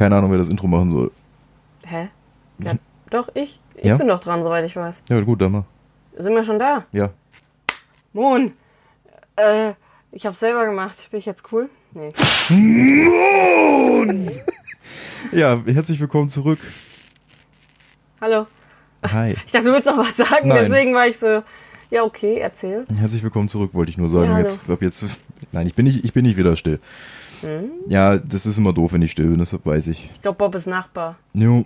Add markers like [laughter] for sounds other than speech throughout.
keine Ahnung, wer das Intro machen soll. Hä? Ja, doch, ich. Ich Ja? bin doch dran, soweit ich weiß. Ja, gut, dann mal. Sind wir schon da? Ja. Moon. Äh, ich hab's selber gemacht. Bin ich jetzt cool? Nee. [laughs] Ja, herzlich willkommen zurück. Hallo. Hi. Ich dachte, du willst noch was sagen, Nein. deswegen war ich so, ja, okay, erzähl. Herzlich willkommen zurück, wollte ich nur sagen. Ja, jetzt, ab jetzt, nein, ich bin nicht, ich bin nicht wieder still. Hm? Ja, das ist immer doof, wenn ich still bin, deshalb weiß ich. Ich glaube, Bob ist Nachbar. Jo,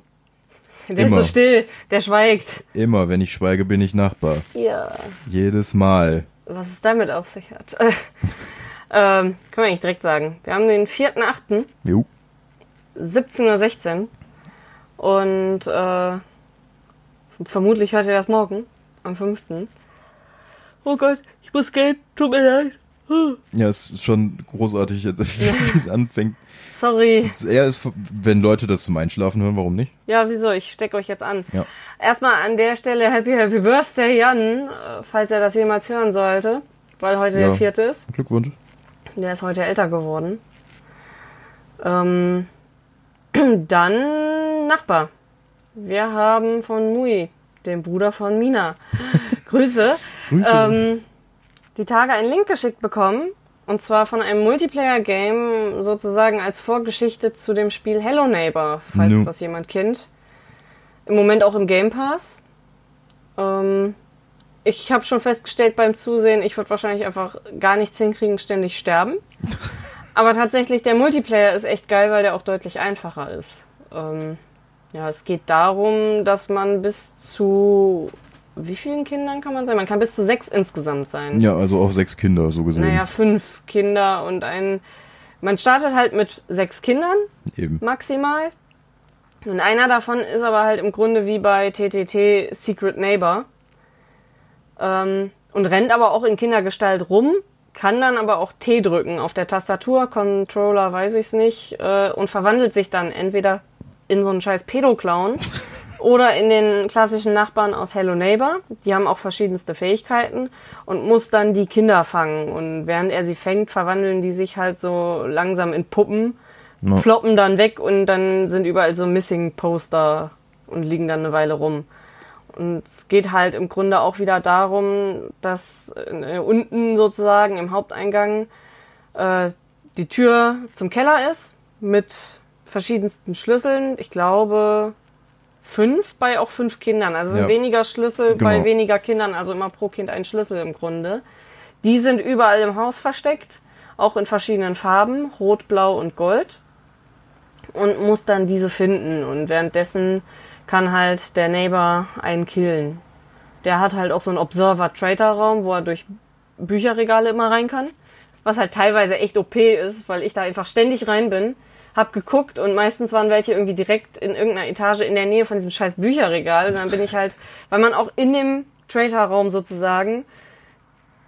Der Immer. ist so still, der schweigt. immer, wenn ich schweige, bin ich Nachbar. Ja. Jedes Mal. Was es damit auf sich hat. [laughs] ähm, können wir eigentlich direkt sagen. Wir haben den 4.8., Jo. 17.16 Uhr. Und äh, vermutlich hört ihr das morgen, am 5. Oh Gott, ich muss gehen, tut mir leid. Ja, es ist schon großartig, jetzt, [laughs] wie es anfängt. Sorry. Er ist, wenn Leute das zum Einschlafen hören, warum nicht? Ja, wieso? Ich stecke euch jetzt an. Ja. Erstmal an der Stelle Happy Happy Birthday, Jan, äh, falls er das jemals hören sollte, weil heute Ja. der vierte ist. Glückwunsch. Der ist heute älter geworden. Ähm, [clears throat] dann Nachbar. Wir haben von Mui, dem Bruder von Mina, [laughs] Grüße, Grüße. ähm, die Tage einen Link geschickt bekommen. Und zwar von einem Multiplayer-Game sozusagen als Vorgeschichte zu dem Spiel Hello Neighbor, falls No. das jemand kennt. Im Moment auch im Game Pass. Ähm, ich habe schon festgestellt beim Zusehen, ich würde wahrscheinlich einfach gar nichts hinkriegen, ständig sterben. [laughs] Aber tatsächlich, der Multiplayer ist echt geil, weil der auch deutlich einfacher ist. Ähm, ja, es geht darum, dass man bis zu wie vielen Kindern kann man sein? Man kann bis zu sechs insgesamt sein. Ja, also auch sechs Kinder, so gesehen. Naja, fünf Kinder und ein. Man startet halt mit sechs Kindern Eben. maximal. Und einer davon ist aber halt im Grunde wie bei TTT Secret Neighbor. Ähm, und rennt aber auch in Kindergestalt rum, kann dann aber auch T drücken auf der Tastatur, Controller weiß ich's nicht, äh, und verwandelt sich dann entweder in so einen scheiß Pedoclown [laughs] oder in den klassischen Nachbarn aus Hello Neighbor. Die haben auch verschiedenste Fähigkeiten und muss dann die Kinder fangen. Und während er sie fängt, verwandeln die sich halt so langsam in Puppen Ja. ploppen dann weg und dann sind überall so Missing-Poster und liegen dann eine Weile rum. Und es geht halt im Grunde auch wieder darum, dass äh, unten sozusagen im Haupteingang äh, die Tür zum Keller ist mit verschiedensten Schlüsseln. Ich glaube fünf bei auch fünf Kindern. Also Ja. weniger Schlüssel bei Genau. weniger Kindern, also immer pro Kind ein Schlüssel im Grunde. Die sind überall im Haus versteckt, auch in verschiedenen Farben, rot, blau und gold. Und muss dann diese finden. Und währenddessen kann halt der Neighbor einen killen. Der hat halt auch so einen Observer-Trader-Raum, wo er durch Bücherregale immer rein kann. Was halt teilweise echt OP ist, weil ich da einfach ständig rein bin. Hab geguckt und meistens waren welche irgendwie direkt in irgendeiner Etage in der Nähe von diesem scheiß Bücherregal. Und dann bin ich halt, weil man auch in dem Trader-Raum sozusagen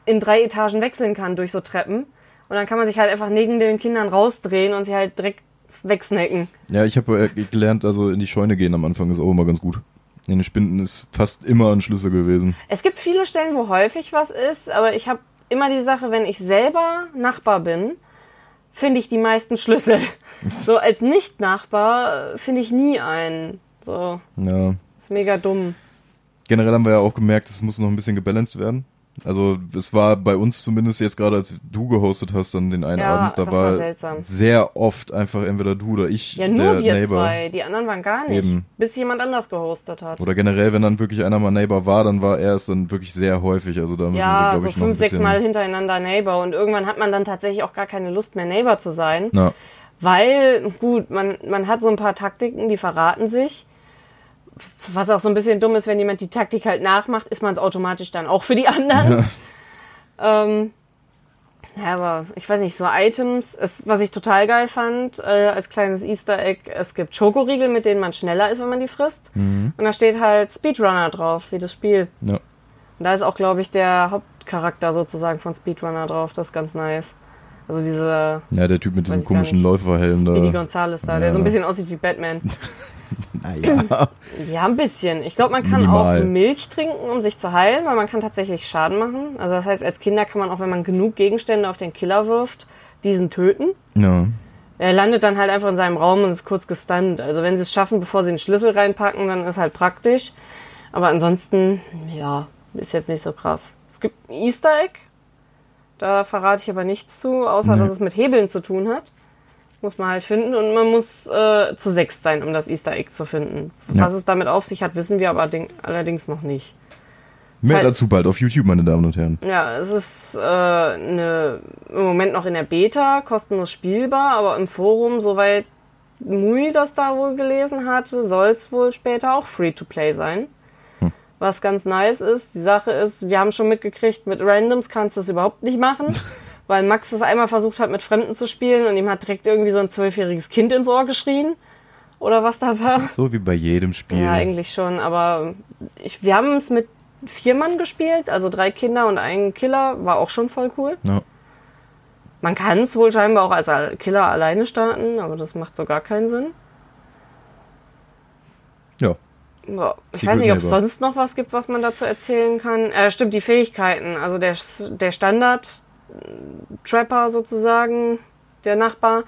in drei Etagen wechseln kann durch so Treppen. Und dann kann man sich halt einfach neben den Kindern rausdrehen und sie halt direkt wegsnacken. Ja, ich habe äh, gelernt, also in die Scheune gehen am Anfang ist auch immer ganz gut. In den Spinden ist fast immer ein Schlüssel gewesen. Es gibt viele Stellen, wo häufig was ist, aber ich habe immer die Sache, wenn ich selber Nachbar bin, finde ich die meisten Schlüssel. [laughs] So als Nicht-Nachbar äh, finde ich nie einen. So, Ja. ist mega dumm. Generell haben wir ja auch gemerkt, es muss noch ein bisschen gebalanced werden. Also es war bei uns zumindest jetzt gerade, als du gehostet hast, dann den einen Ja, Abend, da das war war seltsam. sehr oft einfach entweder du oder ich, Ja, nur der wir Neighbor. zwei. Die anderen waren gar nicht. Eben. Bis jemand anders gehostet hat. Oder generell, wenn dann wirklich einer mal Neighbor war, dann war er es dann wirklich sehr häufig. Also da müssen sie, ja, glaube so ich, noch ein fünf, sechs. Mal hintereinander Neighbor. Und irgendwann hat man dann tatsächlich auch gar keine Lust mehr, Neighbor zu sein. Na, Weil, gut, man, man hat so ein paar Taktiken, die verraten sich. Was auch so ein bisschen dumm ist, wenn jemand die Taktik halt nachmacht, ist man es automatisch dann auch für die anderen. Ähm, ja, aber ich weiß nicht, so Items, ist, was ich total geil fand, äh, als kleines Easter Egg, es gibt Schokoriegel, mit denen man schneller ist, wenn man die frisst. Und da steht halt Speedrunner drauf, wie das Spiel. ja. Und da ist auch, glaube ich, der Hauptcharakter sozusagen von Speedrunner drauf, das ist ganz nice. Also diese ja, der Typ mit diesem komischen. Läuferhelm Speedy da. Gonzales da, Ja. der so ein bisschen aussieht wie Batman. [laughs] Naja. Ja, ein bisschen. Ich glaube, man kann Minimal. auch Milch trinken, um sich zu heilen, weil man kann tatsächlich Schaden machen. Also das heißt, als Kinder kann man auch, wenn man genug Gegenstände auf den Killer wirft, diesen töten. ja. Er landet dann halt einfach in seinem Raum und ist kurz gestunt. Also wenn sie es schaffen, bevor sie den Schlüssel reinpacken, dann ist halt praktisch. Aber ansonsten, ja, ist jetzt nicht so krass. Es gibt ein Easter Egg. Da verrate ich aber nichts zu, außer Nee. dass es mit Hebeln zu tun hat. Muss man halt finden und man muss äh, zu sechs sein, um das Easter Egg zu finden. Ja. Was es damit auf sich hat, wissen wir aber ding- allerdings noch nicht. Mehr halt- dazu bald auf YouTube, meine Damen und Herren. Ja, es ist äh, eine, im Moment noch in der Beta, kostenlos spielbar, aber im Forum, soweit Mui das da wohl gelesen hatte, soll es wohl später auch Free-to-Play sein. Was ganz nice ist, die Sache ist, wir haben schon mitgekriegt, mit Randoms kannst du es überhaupt nicht machen, [laughs] weil Max es einmal versucht hat, mit Fremden zu spielen und ihm hat direkt irgendwie so ein zwölfjähriges Kind ins Ohr geschrien. Oder was da war. So wie bei jedem Spiel. Ja, eigentlich schon, aber ich, wir haben es mit vier Mann gespielt, also drei Kinder und ein Killer, war auch schon voll cool. Ja. Man kann es wohl scheinbar auch als Al- Killer alleine starten, aber das macht so gar keinen Sinn. ja. Ich Secret weiß nicht, ob es sonst noch was gibt, was man dazu erzählen kann. Äh, stimmt, die Fähigkeiten. Also der, der Standard-Trapper sozusagen, der Nachbar,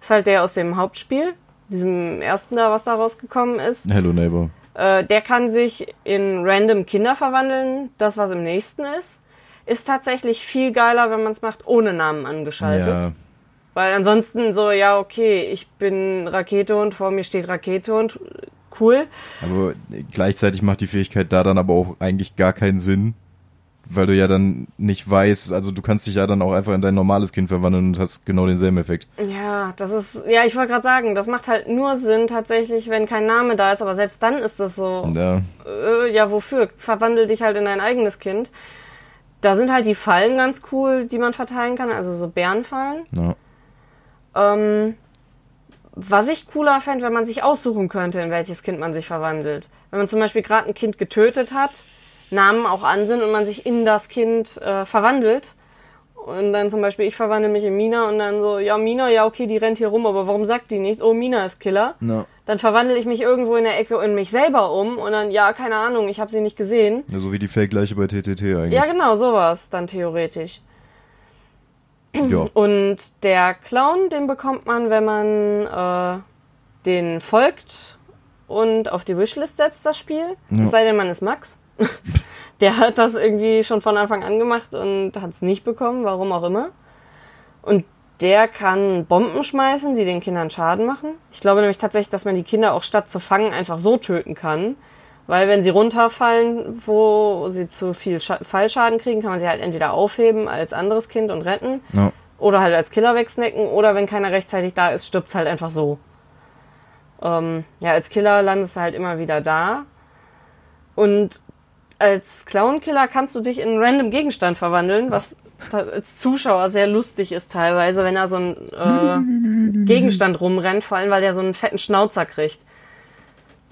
ist halt der aus dem Hauptspiel, diesem ersten da, was da rausgekommen ist. Hello Neighbor. Äh, der kann sich in random Kinder verwandeln. Das, was im nächsten ist, ist tatsächlich viel geiler, wenn man es macht, ohne Namen angeschaltet. Ja, Weil ansonsten so, ja, okay, ich bin Rakete und vor mir steht Rakete und cool. aber gleichzeitig macht die Fähigkeit da dann aber auch eigentlich gar keinen Sinn, weil du ja dann nicht weißt, also du kannst dich ja dann auch einfach in dein normales Kind verwandeln und hast genau denselben Effekt. Ja, das ist, ja, ich wollte gerade sagen, das macht halt nur Sinn tatsächlich, wenn kein Name da ist, aber selbst dann ist das so, Ja, äh, ja, wofür? Verwandel dich halt in dein eigenes Kind. Da sind halt die Fallen ganz cool, die man verteilen kann, also so Bärenfallen. ja. Ähm, was ich cooler fände, wenn man sich aussuchen könnte, in welches Kind man sich verwandelt. Wenn man zum Beispiel gerade ein Kind getötet hat, Namen auch an sind und man sich in das Kind äh, verwandelt. Und dann zum Beispiel, ich verwandle mich in Mina und dann so, ja, Mina, ja, okay, die rennt hier rum, aber warum sagt die nichts? Oh, Mina ist Killer. Na, Dann verwandle ich mich irgendwo in der Ecke in mich selber um und dann, ja, keine Ahnung, ich habe sie nicht gesehen. ja, so wie die Fake-Leiche bei TTT eigentlich. Ja, genau, sowas dann theoretisch. Ja. Und der Clown, den bekommt man, wenn man äh, den folgt und auf die Wishlist setzt, das Spiel. Ja. Es sei denn, man ist Max. [laughs] der hat das irgendwie schon von Anfang an gemacht und hat es nicht bekommen, warum auch immer. Und der kann Bomben schmeißen, die den Kindern Schaden machen. Ich glaube nämlich tatsächlich, dass man die Kinder auch statt zu fangen einfach so töten kann. Weil wenn sie runterfallen, wo sie zu viel Scha Fallschaden kriegen, kann man sie halt entweder aufheben als anderes Kind und retten. Ja. Oder halt als Killer wegsnacken. Oder wenn keiner rechtzeitig da ist, stirbt's halt einfach so. Ähm, ja, als Killer landest du halt immer wieder da. Und als Clown-Killer kannst du dich in einen random Gegenstand verwandeln, was als Zuschauer sehr lustig ist teilweise, wenn da so ein äh, [laughs] Gegenstand rumrennt, vor allem weil der so einen fetten Schnauzer kriegt.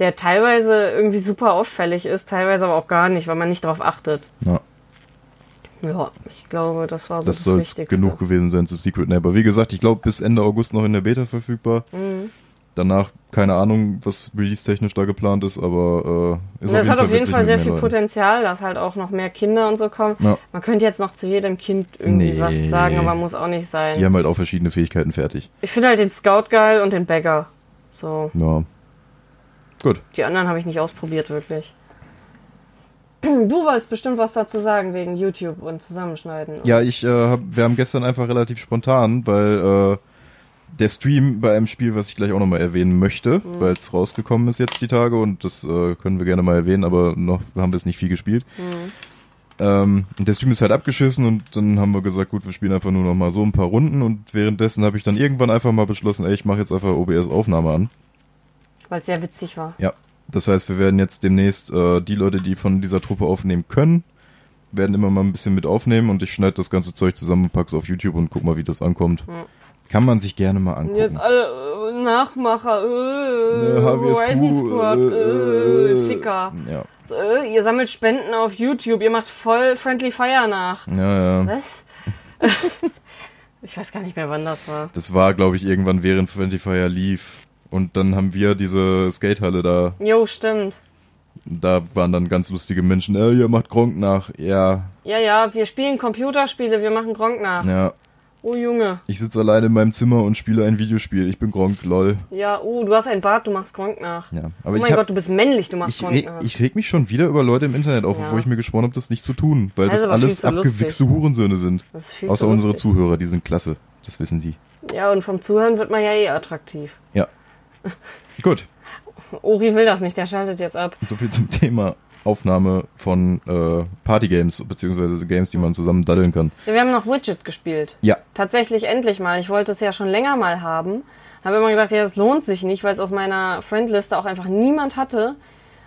Der teilweise irgendwie super auffällig ist, teilweise aber auch gar nicht, weil man nicht darauf achtet. Ja. Ja, ich glaube, das war so Das das, soll genug gewesen sein zu Secret Neighbor. Wie gesagt, ich glaube bis Ende August noch in der Beta verfügbar. Mhm. Danach keine Ahnung, was release-technisch da geplant ist, aber äh, ist das hat auf jeden Fall sehr viel. Potenzial, dass halt auch noch mehr Kinder und so kommen. Ja. Man könnte jetzt noch zu jedem Kind irgendwie Nee. was sagen, aber muss auch nicht sein. Die haben halt auch verschiedene Fähigkeiten fertig. Ich finde halt den Scout geil und den Bagger. So, Ja. Gut. die anderen habe ich nicht ausprobiert, wirklich. Du wolltest bestimmt was dazu sagen wegen YouTube und Zusammenschneiden. Ja, ich, äh, hab, wir haben gestern einfach relativ spontan, weil äh, der Stream bei einem Spiel, was ich gleich auch nochmal erwähnen möchte, Mhm. weil es rausgekommen ist jetzt die Tage und das äh, können wir gerne mal erwähnen, aber noch haben wir es nicht viel gespielt. Mhm. Ähm, und der Stream ist halt abgeschissen und dann haben wir gesagt, gut, wir spielen einfach nur noch mal so ein paar Runden und währenddessen habe ich dann irgendwann einfach mal beschlossen, ey, ich mache jetzt einfach OBS-Aufnahme an. Weil es sehr witzig war. Ja, das heißt, wir werden jetzt demnächst äh, die Leute, die von dieser Truppe aufnehmen können, werden immer mal ein bisschen mit aufnehmen und ich schneide das ganze Zeug zusammen und pack's auf YouTube und guck mal, wie das ankommt. Ja. Kann man sich gerne mal Und jetzt angucken. alle äh, Nachmacher, äh, Äh, HWSQ, Rising Squad, äh, äh, äh, Ficker. Ja, So, äh, ihr sammelt Spenden auf YouTube, ihr macht voll Friendly Fire nach. ja, ja. Was? [laughs] ich weiß gar nicht mehr, wann das war. Das war, glaube ich, irgendwann während Friendly Fire lief. Und dann haben wir diese Skatehalle da. Jo, stimmt. Da waren dann ganz lustige Menschen. Äh, ihr macht Gronk nach. Ja, Ja, ja, wir spielen Computerspiele, wir machen Gronk nach. ja. Oh Junge. Ich sitze alleine in meinem Zimmer und spiele ein Videospiel. Ich bin Gronk, lol. Ja, oh, du hast ein Bart, du machst Gronk nach. Ja, oh aber ich mein hab, Gott, du bist männlich, du machst ich, Gronk nach. ich reg mich schon wieder über Leute im Internet auf, Ja. obwohl ich mir geschworen habe, das nicht zu tun, weil Das ist das alles abgewichste Hurensöhne sind. Das ist viel Außer unsere. Zuhörer, die sind klasse. Das wissen die. Ja, und vom Zuhören wird man ja eh attraktiv. Ja. [laughs] Gut, Ori will das nicht, der schaltet jetzt ab. so viel zum Thema Aufnahme von äh, Partygames, beziehungsweise Games, die man zusammen daddeln kann. Ja, wir haben noch Widget gespielt. Ja, Tatsächlich endlich mal. Ich wollte es ja schon länger mal haben. Habe immer gedacht, ja, das lohnt sich nicht, weil es aus meiner Friendliste auch einfach niemand hatte,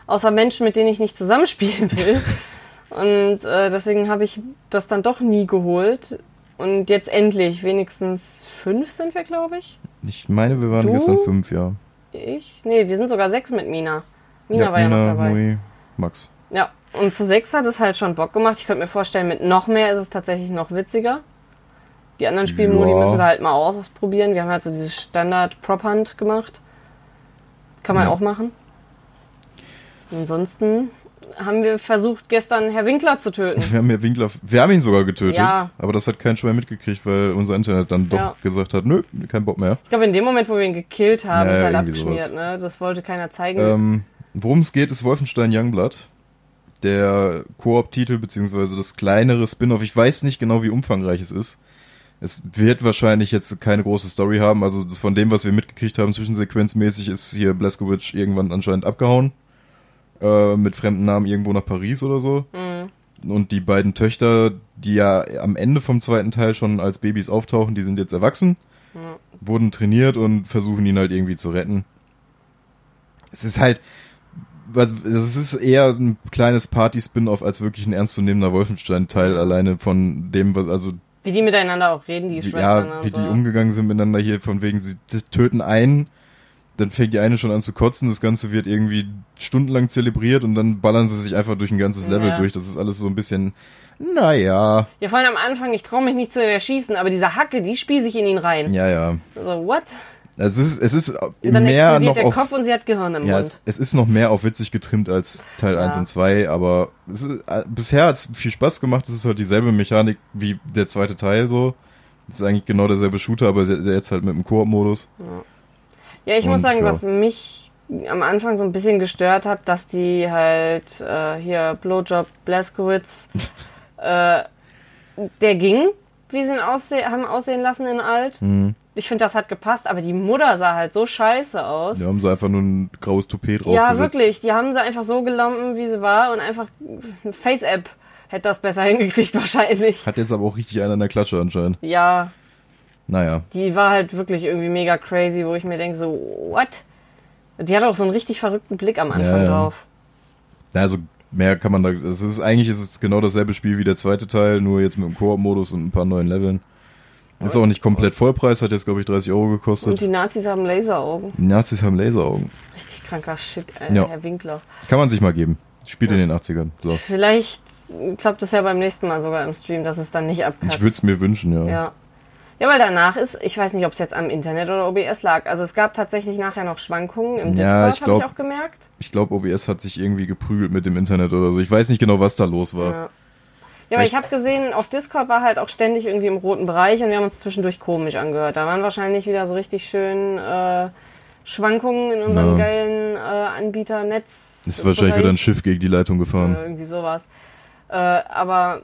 außer Menschen, mit denen ich nicht zusammenspielen will. [laughs] Und äh, deswegen habe ich das dann doch nie geholt. Und jetzt endlich, wenigstens fünf sind wir, glaube ich. ich meine, wir waren Du? gestern fünf, ja. Ich? Nee, wir sind sogar sechs mit Mina. Mina ja, war ja noch dabei. Mui, Max. Ja, und zu sechs hat es halt schon Bock gemacht. Ich könnte mir vorstellen, mit noch mehr ist es tatsächlich noch witziger. Die anderen Spielmodi Ja. müssen wir halt mal ausprobieren. Wir haben halt so dieses Standard Prop Hunt gemacht. Kann man Ja. auch machen. Ansonsten haben wir versucht, gestern Herr Winkler zu töten. Wir haben ja Winkler, wir haben ihn sogar getötet, Ja. aber das hat kein Schwein mitgekriegt, weil unser Internet dann doch Ja. gesagt hat, nö, kein Bock mehr. Ich glaube, in dem Moment, wo wir ihn gekillt haben, Ja, ist halt abgeschmiert. sowas. Ne? Das wollte keiner zeigen. Ähm, Worum es geht, ist Wolfenstein Youngblood. Der Koop-Titel, beziehungsweise das kleinere Spin-off. Ich weiß nicht genau, wie umfangreich es ist. Es wird wahrscheinlich jetzt keine große Story haben. Also von dem, was wir mitgekriegt haben, zwischensequenzmäßig, ist hier Blaskowitz irgendwann anscheinend abgehauen. Äh, mit fremden Namen irgendwo nach Paris oder so. Mhm. Und die beiden Töchter, die ja am Ende vom zweiten Teil schon als Babys auftauchen, die sind jetzt erwachsen, Ja. wurden trainiert und versuchen ihn halt irgendwie zu retten. Es ist halt, es ist eher ein kleines Party-Spin-off als wirklich ein ernstzunehmender Wolfenstein-Teil, alleine von dem, was, also, Wie die miteinander auch reden, die Schwestern. ja, wie so. die umgegangen sind miteinander hier, von wegen, sie töten einen, dann fängt die eine schon an zu kotzen, das Ganze wird irgendwie stundenlang zelebriert und dann ballern sie sich einfach durch ein ganzes Level Ja. durch. Das ist alles so ein bisschen, naja, Ja, vor allem am Anfang, ich traue mich nicht zu erschießen, aber diese Hacke, die spieße ich in ihn rein. ja, ja. So, what? Es ist, es ist mehr noch der auf, Kopf und sie hat Gehirn im ja, es, Mund. es ist noch mehr auf witzig getrimmt als Teil Ja. 1 und 2, aber es ist, äh, bisher hat es viel Spaß gemacht. Es ist halt dieselbe Mechanik wie der zweite Teil so. Es ist eigentlich genau derselbe Shooter, aber jetzt halt mit dem Koop-Modus. Ja, ich muss Und, sagen, ja. was mich am Anfang so ein bisschen gestört hat, dass die halt äh, hier Blowjob Blaskowitz, [laughs] äh, der ging, wie sie ihn ausse haben aussehen lassen in alt. Mhm. Ich finde, das hat gepasst, aber die Mutter sah halt so scheiße aus. Da haben sie einfach nur ein graues Toupet drauf Ja, gesetzt. wirklich. Die haben sie einfach so gelampen, wie sie war und einfach Face-App hätte das besser hingekriegt [laughs] wahrscheinlich. Hat jetzt aber auch richtig einer in der Klatsche anscheinend. Ja, Naja. die war halt wirklich irgendwie mega crazy, wo ich mir denke so, what? Die hat auch so einen richtig verrückten Blick am Anfang Ja, ja. drauf. Also mehr kann man da. Es ist eigentlich ist es genau dasselbe Spiel wie der zweite Teil, nur jetzt mit dem Koop-Modus und ein paar neuen Leveln. Ist auch nicht komplett Vollpreis, hat jetzt glaube ich 30 Euro Und gekostet. die Nazis haben Laseraugen. Die Nazis haben Laseraugen. Richtig kranker Shit, ey, Ja. Herr Winkler. Kann man sich mal geben. Spielt in den 80ern. So. Vielleicht klappt es ja beim nächsten Mal sogar im Stream, dass es dann nicht Ich abkackt. würde es mir wünschen, ja. Ja. Ja, weil danach ist, ich weiß nicht, ob es jetzt am Internet oder OBS lag. Also es gab tatsächlich nachher noch Schwankungen im Ja, Discord, habe ich auch gemerkt. Ich glaube, OBS hat sich irgendwie geprügelt mit dem Internet oder so. Ich weiß nicht genau, was da los war. Ja. Ja, aber Ich- habe gesehen, auf Discord war halt auch ständig irgendwie im roten Bereich und wir haben uns zwischendurch komisch angehört. Da waren wahrscheinlich wieder so richtig schön äh, Schwankungen in unserem Ja. geilen äh, Anbieternetz. Ist wahrscheinlich wieder ein Schiff gegen die Leitung gefahren. Äh, irgendwie sowas. Äh, aber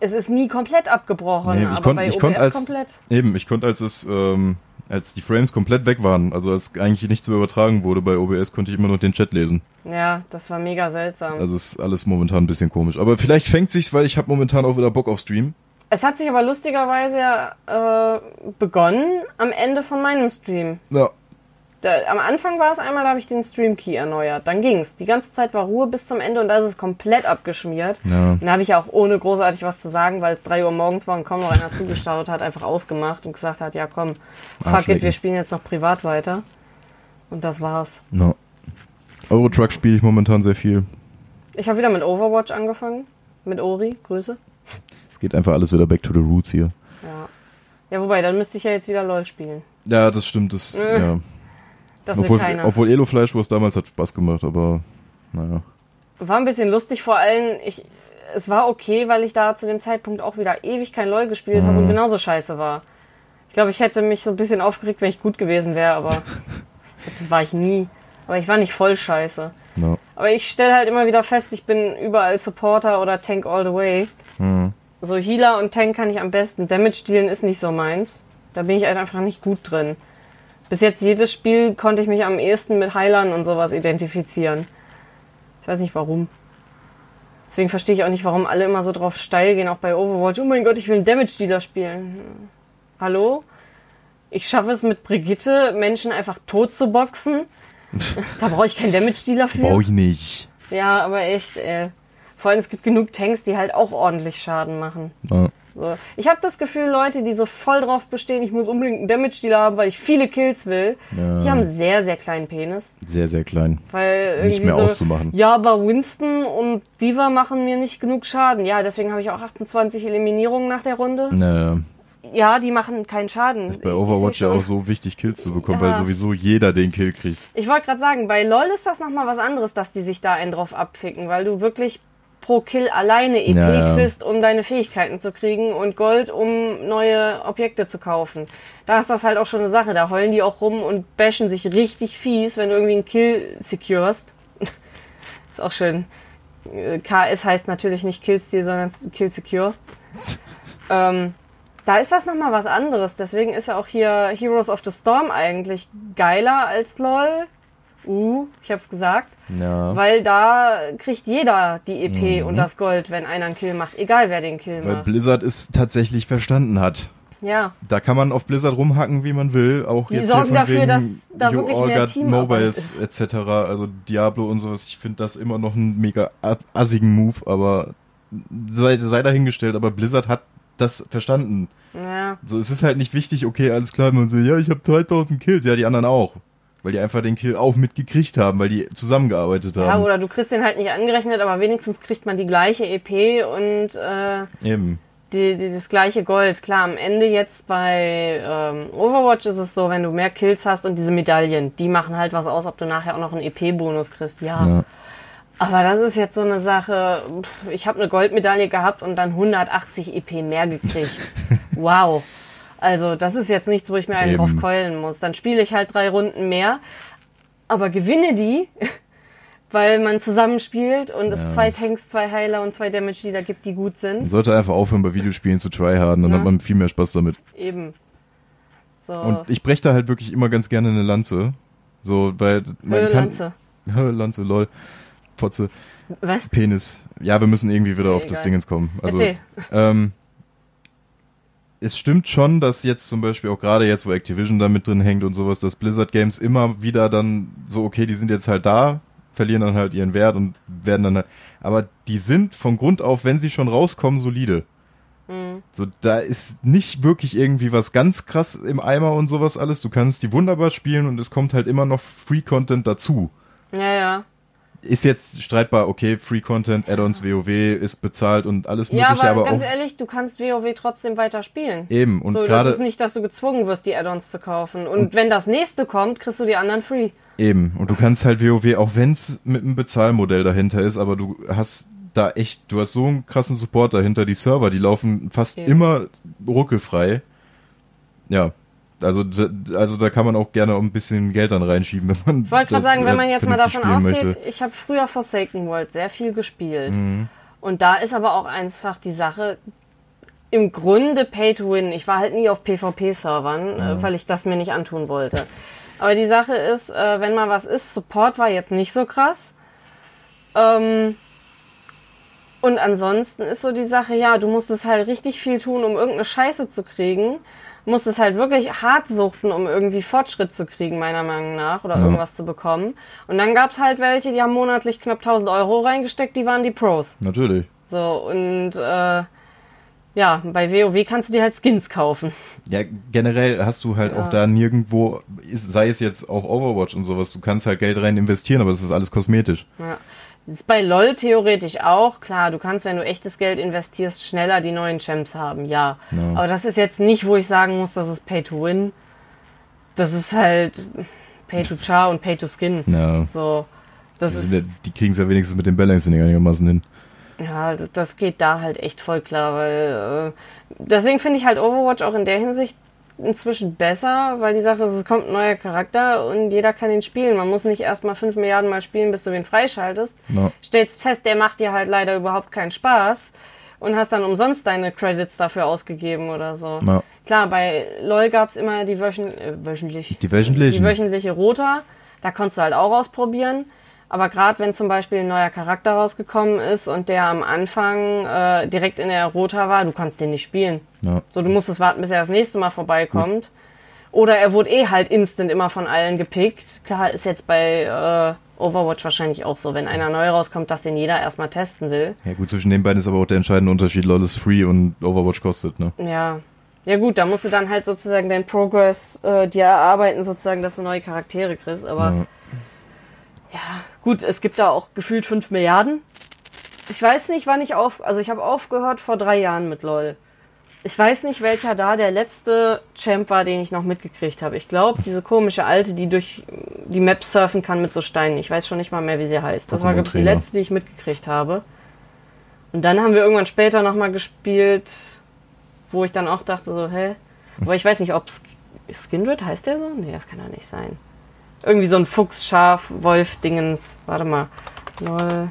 es ist nie komplett abgebrochen. Nee, ich aber konnt- bei ich OBS konnt als- komplett. Eben, ich konnte, als es, ähm, als die Frames komplett weg waren, also als eigentlich nichts mehr übertragen wurde bei OBS, konnte ich immer noch den Chat lesen. Ja, das war mega seltsam. Also ist alles momentan ein bisschen komisch. Aber vielleicht fängt sich's, weil ich habe momentan auch wieder Bock auf Stream. es hat sich aber lustigerweise äh, begonnen am Ende von meinem Stream. Ja. Da, am Anfang war es einmal, da habe ich den Stream-Key erneuert. Dann ging's. Die ganze Zeit war Ruhe bis zum Ende und da ist es komplett abgeschmiert. Ja. Und da habe ich auch ohne großartig was zu sagen, weil es 3 Uhr morgens war und kaum noch einer zugeschaut hat, einfach ausgemacht und gesagt hat, ja komm, fuck it, wir spielen jetzt noch privat weiter. Und das war's. No. Eurotruck spiele ich momentan sehr viel. Ich habe wieder mit Overwatch angefangen. Mit Ori, Grüße. Es geht einfach alles wieder back to the roots hier. Ja. Ja, wobei, dann müsste ich ja jetzt wieder LOL spielen. Ja, das stimmt. Das, Äh, ja. Das will Obwohl, keiner. obwohl Elo Fleischwurst damals hat Spaß gemacht, aber naja. War ein bisschen lustig, vor allem, ich es war okay, weil ich da zu dem Zeitpunkt auch wieder ewig kein LOL gespielt habe und genauso scheiße war. Ich glaube, ich hätte mich so ein bisschen aufgeregt, wenn ich gut gewesen wäre, aber [laughs] das war ich nie. Aber ich war nicht voll scheiße. No. Aber ich stelle halt immer wieder fest, ich bin überall Supporter oder Tank all the way. Mhm. So Healer und Tank kann ich am besten. Damage dealen ist nicht so meins. Da bin ich halt einfach nicht gut drin. Bis jetzt jedes Spiel konnte ich mich am ehesten mit Heilern und sowas identifizieren. Ich weiß nicht warum. Deswegen verstehe ich auch nicht, warum alle immer so drauf steil gehen, auch bei Overwatch. Oh mein Gott, ich will einen Damage Dealer spielen. Hallo? Ich schaffe es mit Brigitte, Menschen einfach tot zu boxen. [laughs] da brauche ich keinen Damage Dealer für. Brauche ich nicht. Ja, aber echt, ey. Vor allem, es gibt genug Tanks, die halt auch ordentlich Schaden machen. Ja. So. Ich habe das Gefühl, Leute, die so voll drauf bestehen, ich muss unbedingt einen Damage-Dealer haben, weil ich viele Kills will, Ja. die haben einen sehr, sehr kleinen Penis. Sehr, sehr klein. Weil Nicht mehr so, auszumachen. Ja, aber Winston und Diva machen mir nicht genug Schaden. Ja, deswegen habe ich auch 28 Eliminierungen nach der Runde. Naja, Ja, die machen keinen Schaden. ist bei Overwatch ja auch so wichtig, Kills zu bekommen, Ja. weil sowieso jeder den Kill kriegt. Ich wollte gerade sagen, bei LoL ist das nochmal was anderes, dass die sich da einen drauf abficken, weil du wirklich pro Kill alleine EP Ja, kriegst, um deine Fähigkeiten zu kriegen und Gold, um neue Objekte zu kaufen. Da ist das halt auch schon eine Sache. Da heulen die auch rum und bashen sich richtig fies, wenn du irgendwie einen Kill securest. [laughs] ist auch schön. Äh, KS heißt natürlich nicht Killstil, sondern Kill Secure. [laughs] ähm, da ist das nochmal was anderes. Deswegen ist ja auch hier Heroes of the Storm eigentlich geiler als LOL. Uh, ich hab's gesagt. Ja. Weil da kriegt jeder die EP und das Gold, wenn einer einen Kill macht. Egal wer den Kill Mhm. Weil macht. Blizzard es tatsächlich verstanden hat. Ja. Da kann man auf Blizzard rumhacken, wie man will. Auch Die jetzt sorgen hier von dafür, wegen dass da You All Got Mobiles etc. Also Diablo und sowas. Ich finde das immer noch einen mega assigen Move, aber sei, sei dahingestellt. Aber Blizzard hat das verstanden. Ja. So, es ist halt nicht wichtig, okay, alles klar, man so, ja, ich habe 2000 Kills, ja, die anderen auch. Weil die einfach den Kill auch mitgekriegt haben, weil die zusammengearbeitet ja, haben. oder du kriegst den halt nicht angerechnet, aber wenigstens kriegt man die gleiche EP und äh, Eben. die, die, das gleiche Gold. Klar, am Ende jetzt bei ähm, Overwatch ist es so, wenn du mehr Kills hast und diese Medaillen, die machen halt was aus, ob du nachher auch noch einen EP-Bonus kriegst. Ja. Ja. Aber das ist jetzt so eine Sache. Ich habe eine Goldmedaille gehabt und dann 180 EP mehr gekriegt. [laughs] wow. Also das ist jetzt nichts, wo ich mir einen Eben. drauf keulen muss. Dann spiele ich halt drei Runden mehr, aber gewinne die, [laughs] weil man zusammenspielt und es Ja. zwei Tanks, zwei Heiler und zwei Damage Dealer gibt, die gut sind. Man sollte einfach aufhören, bei Videospielen zu tryharden, dann Ja. hat man viel mehr Spaß damit. Eben. So. Und ich breche da halt wirklich immer ganz gerne eine Lanze. So, weil man Höhe kann. Lanze. [laughs] Lanze. Lanze, lol. Fotze, Was? Penis. Ja, wir müssen irgendwie wieder Okay, auf das egal. Dingens kommen. Also, Erzähl. ähm, es stimmt schon, dass jetzt zum Beispiel auch gerade jetzt, wo Activision da mit drin hängt und sowas, dass Blizzard Games immer wieder dann so, okay, die sind jetzt halt da, verlieren dann halt ihren Wert und werden dann halt, aber die sind von Grund auf, wenn sie schon rauskommen, solide. Mhm. So, da ist nicht wirklich irgendwie was ganz krass im Eimer und sowas alles. Du kannst die wunderbar spielen und es kommt halt immer noch Free Content dazu. Ja, ja. Ist jetzt streitbar, okay, Free Content, Add-ons, WoW ist bezahlt und alles Ja, mögliche, aber, aber, ganz ehrlich, du kannst WoW trotzdem weiter spielen. eben und so, das gerade ist nicht, dass du gezwungen wirst, die Add-ons zu kaufen. Und, wenn das nächste kommt, kriegst du die anderen free. eben und du kannst halt WoW, auch wenn es mit einem Bezahlmodell dahinter ist, aber du hast da echt, du hast so einen krassen Support dahinter, die Server, die laufen fast Eben. immer ruckelfrei. Ja. Also, also da kann man auch gerne ein bisschen Geld dann reinschieben, [laughs] wenn man. Ich wollte gerade sagen, wenn äh, man jetzt mal davon ausgeht, möchte. ich habe früher Forsaken World sehr viel gespielt. Mhm. Und da ist aber auch einfach die Sache, im Grunde Pay to Win. Ich war halt nie auf PvP-Servern, äh, weil ich das mir nicht antun wollte. Aber die Sache ist, äh, wenn mal was ist, Support war jetzt nicht so krass. Ähm, und ansonsten ist so die Sache, ja, du musstest halt richtig viel tun, um irgendeine Scheiße zu kriegen. Musstest halt wirklich hart suchten, um irgendwie Fortschritt zu kriegen, meiner Meinung nach, oder Ja. irgendwas zu bekommen. Und dann gab's halt welche, die haben monatlich knapp 1000 Euro reingesteckt, die waren die Pros. Natürlich. So, und äh, ja, bei WoW kannst du dir halt Skins kaufen. Ja, generell hast du halt Ja. auch da nirgendwo, sei es jetzt auch Overwatch und sowas, du kannst halt Geld rein investieren, aber das ist alles kosmetisch. Ja. Das ist bei LOL theoretisch auch. Klar, du kannst, wenn du echtes Geld investierst, schneller die neuen Champs haben, ja. Ja. Aber das ist jetzt nicht, wo ich sagen muss, das ist Pay to Win. Das ist halt Pay to Char und Pay to Skin. Ja. So. Das Die, ist, ja, die kriegen es ja wenigstens mit dem Balancing einigermaßen hin. Ja, das geht da halt echt voll klar, weil äh, deswegen finde ich halt Overwatch auch in der Hinsicht inzwischen besser, weil die Sache ist, es kommt ein neuer Charakter und jeder kann ihn spielen. Man muss nicht erst mal 5 Milliarden Mal spielen, bis du ihn freischaltest. Ja. Stellst fest, der macht dir halt leider überhaupt keinen Spaß und hast dann umsonst deine Credits dafür ausgegeben oder so. Ja. Klar, bei LOL gab's immer die wöchen, äh, wöchentlich, Die wöchentlichen. die wöchentliche Rota, da konntest du halt auch ausprobieren. Aber gerade wenn zum Beispiel ein neuer Charakter rausgekommen ist und der am Anfang äh, direkt in der Rota war, du kannst den nicht spielen. Ja. So, du musstest warten, bis er das nächste Mal vorbeikommt. Oder er wurde eh halt instant immer von allen gepickt. Klar, ist jetzt bei äh, Overwatch wahrscheinlich auch so, wenn einer neu rauskommt, dass den jeder erstmal testen will. ja gut, zwischen den beiden ist aber auch der entscheidende Unterschied. LoL ist free und Overwatch kostet, ne? Ja. Ja gut, da musst du dann halt sozusagen dein Progress äh, dir erarbeiten, sozusagen, dass du neue Charaktere kriegst. Aber Ja. ja, gut, es gibt da auch gefühlt 5 Milliarden. Ich weiß nicht, wann ich auf... Also ich habe aufgehört vor drei Jahren mit LOL. Ich weiß nicht, welcher da der letzte Champ war, den ich noch mitgekriegt habe. Ich glaube, diese komische Alte, die durch die Map surfen kann mit so Steinen. Ich weiß schon nicht mal mehr, wie sie heißt. Das war die letzte, die ich mitgekriegt habe. Und dann haben wir irgendwann später nochmal gespielt, wo ich dann auch dachte so, hä? Aber ich weiß nicht, ob Sk Skindred heißt der so? Nee, das kann doch nicht sein. Irgendwie so ein Fuchs, Schaf, Wolf, Dingens. Warte mal. Lol.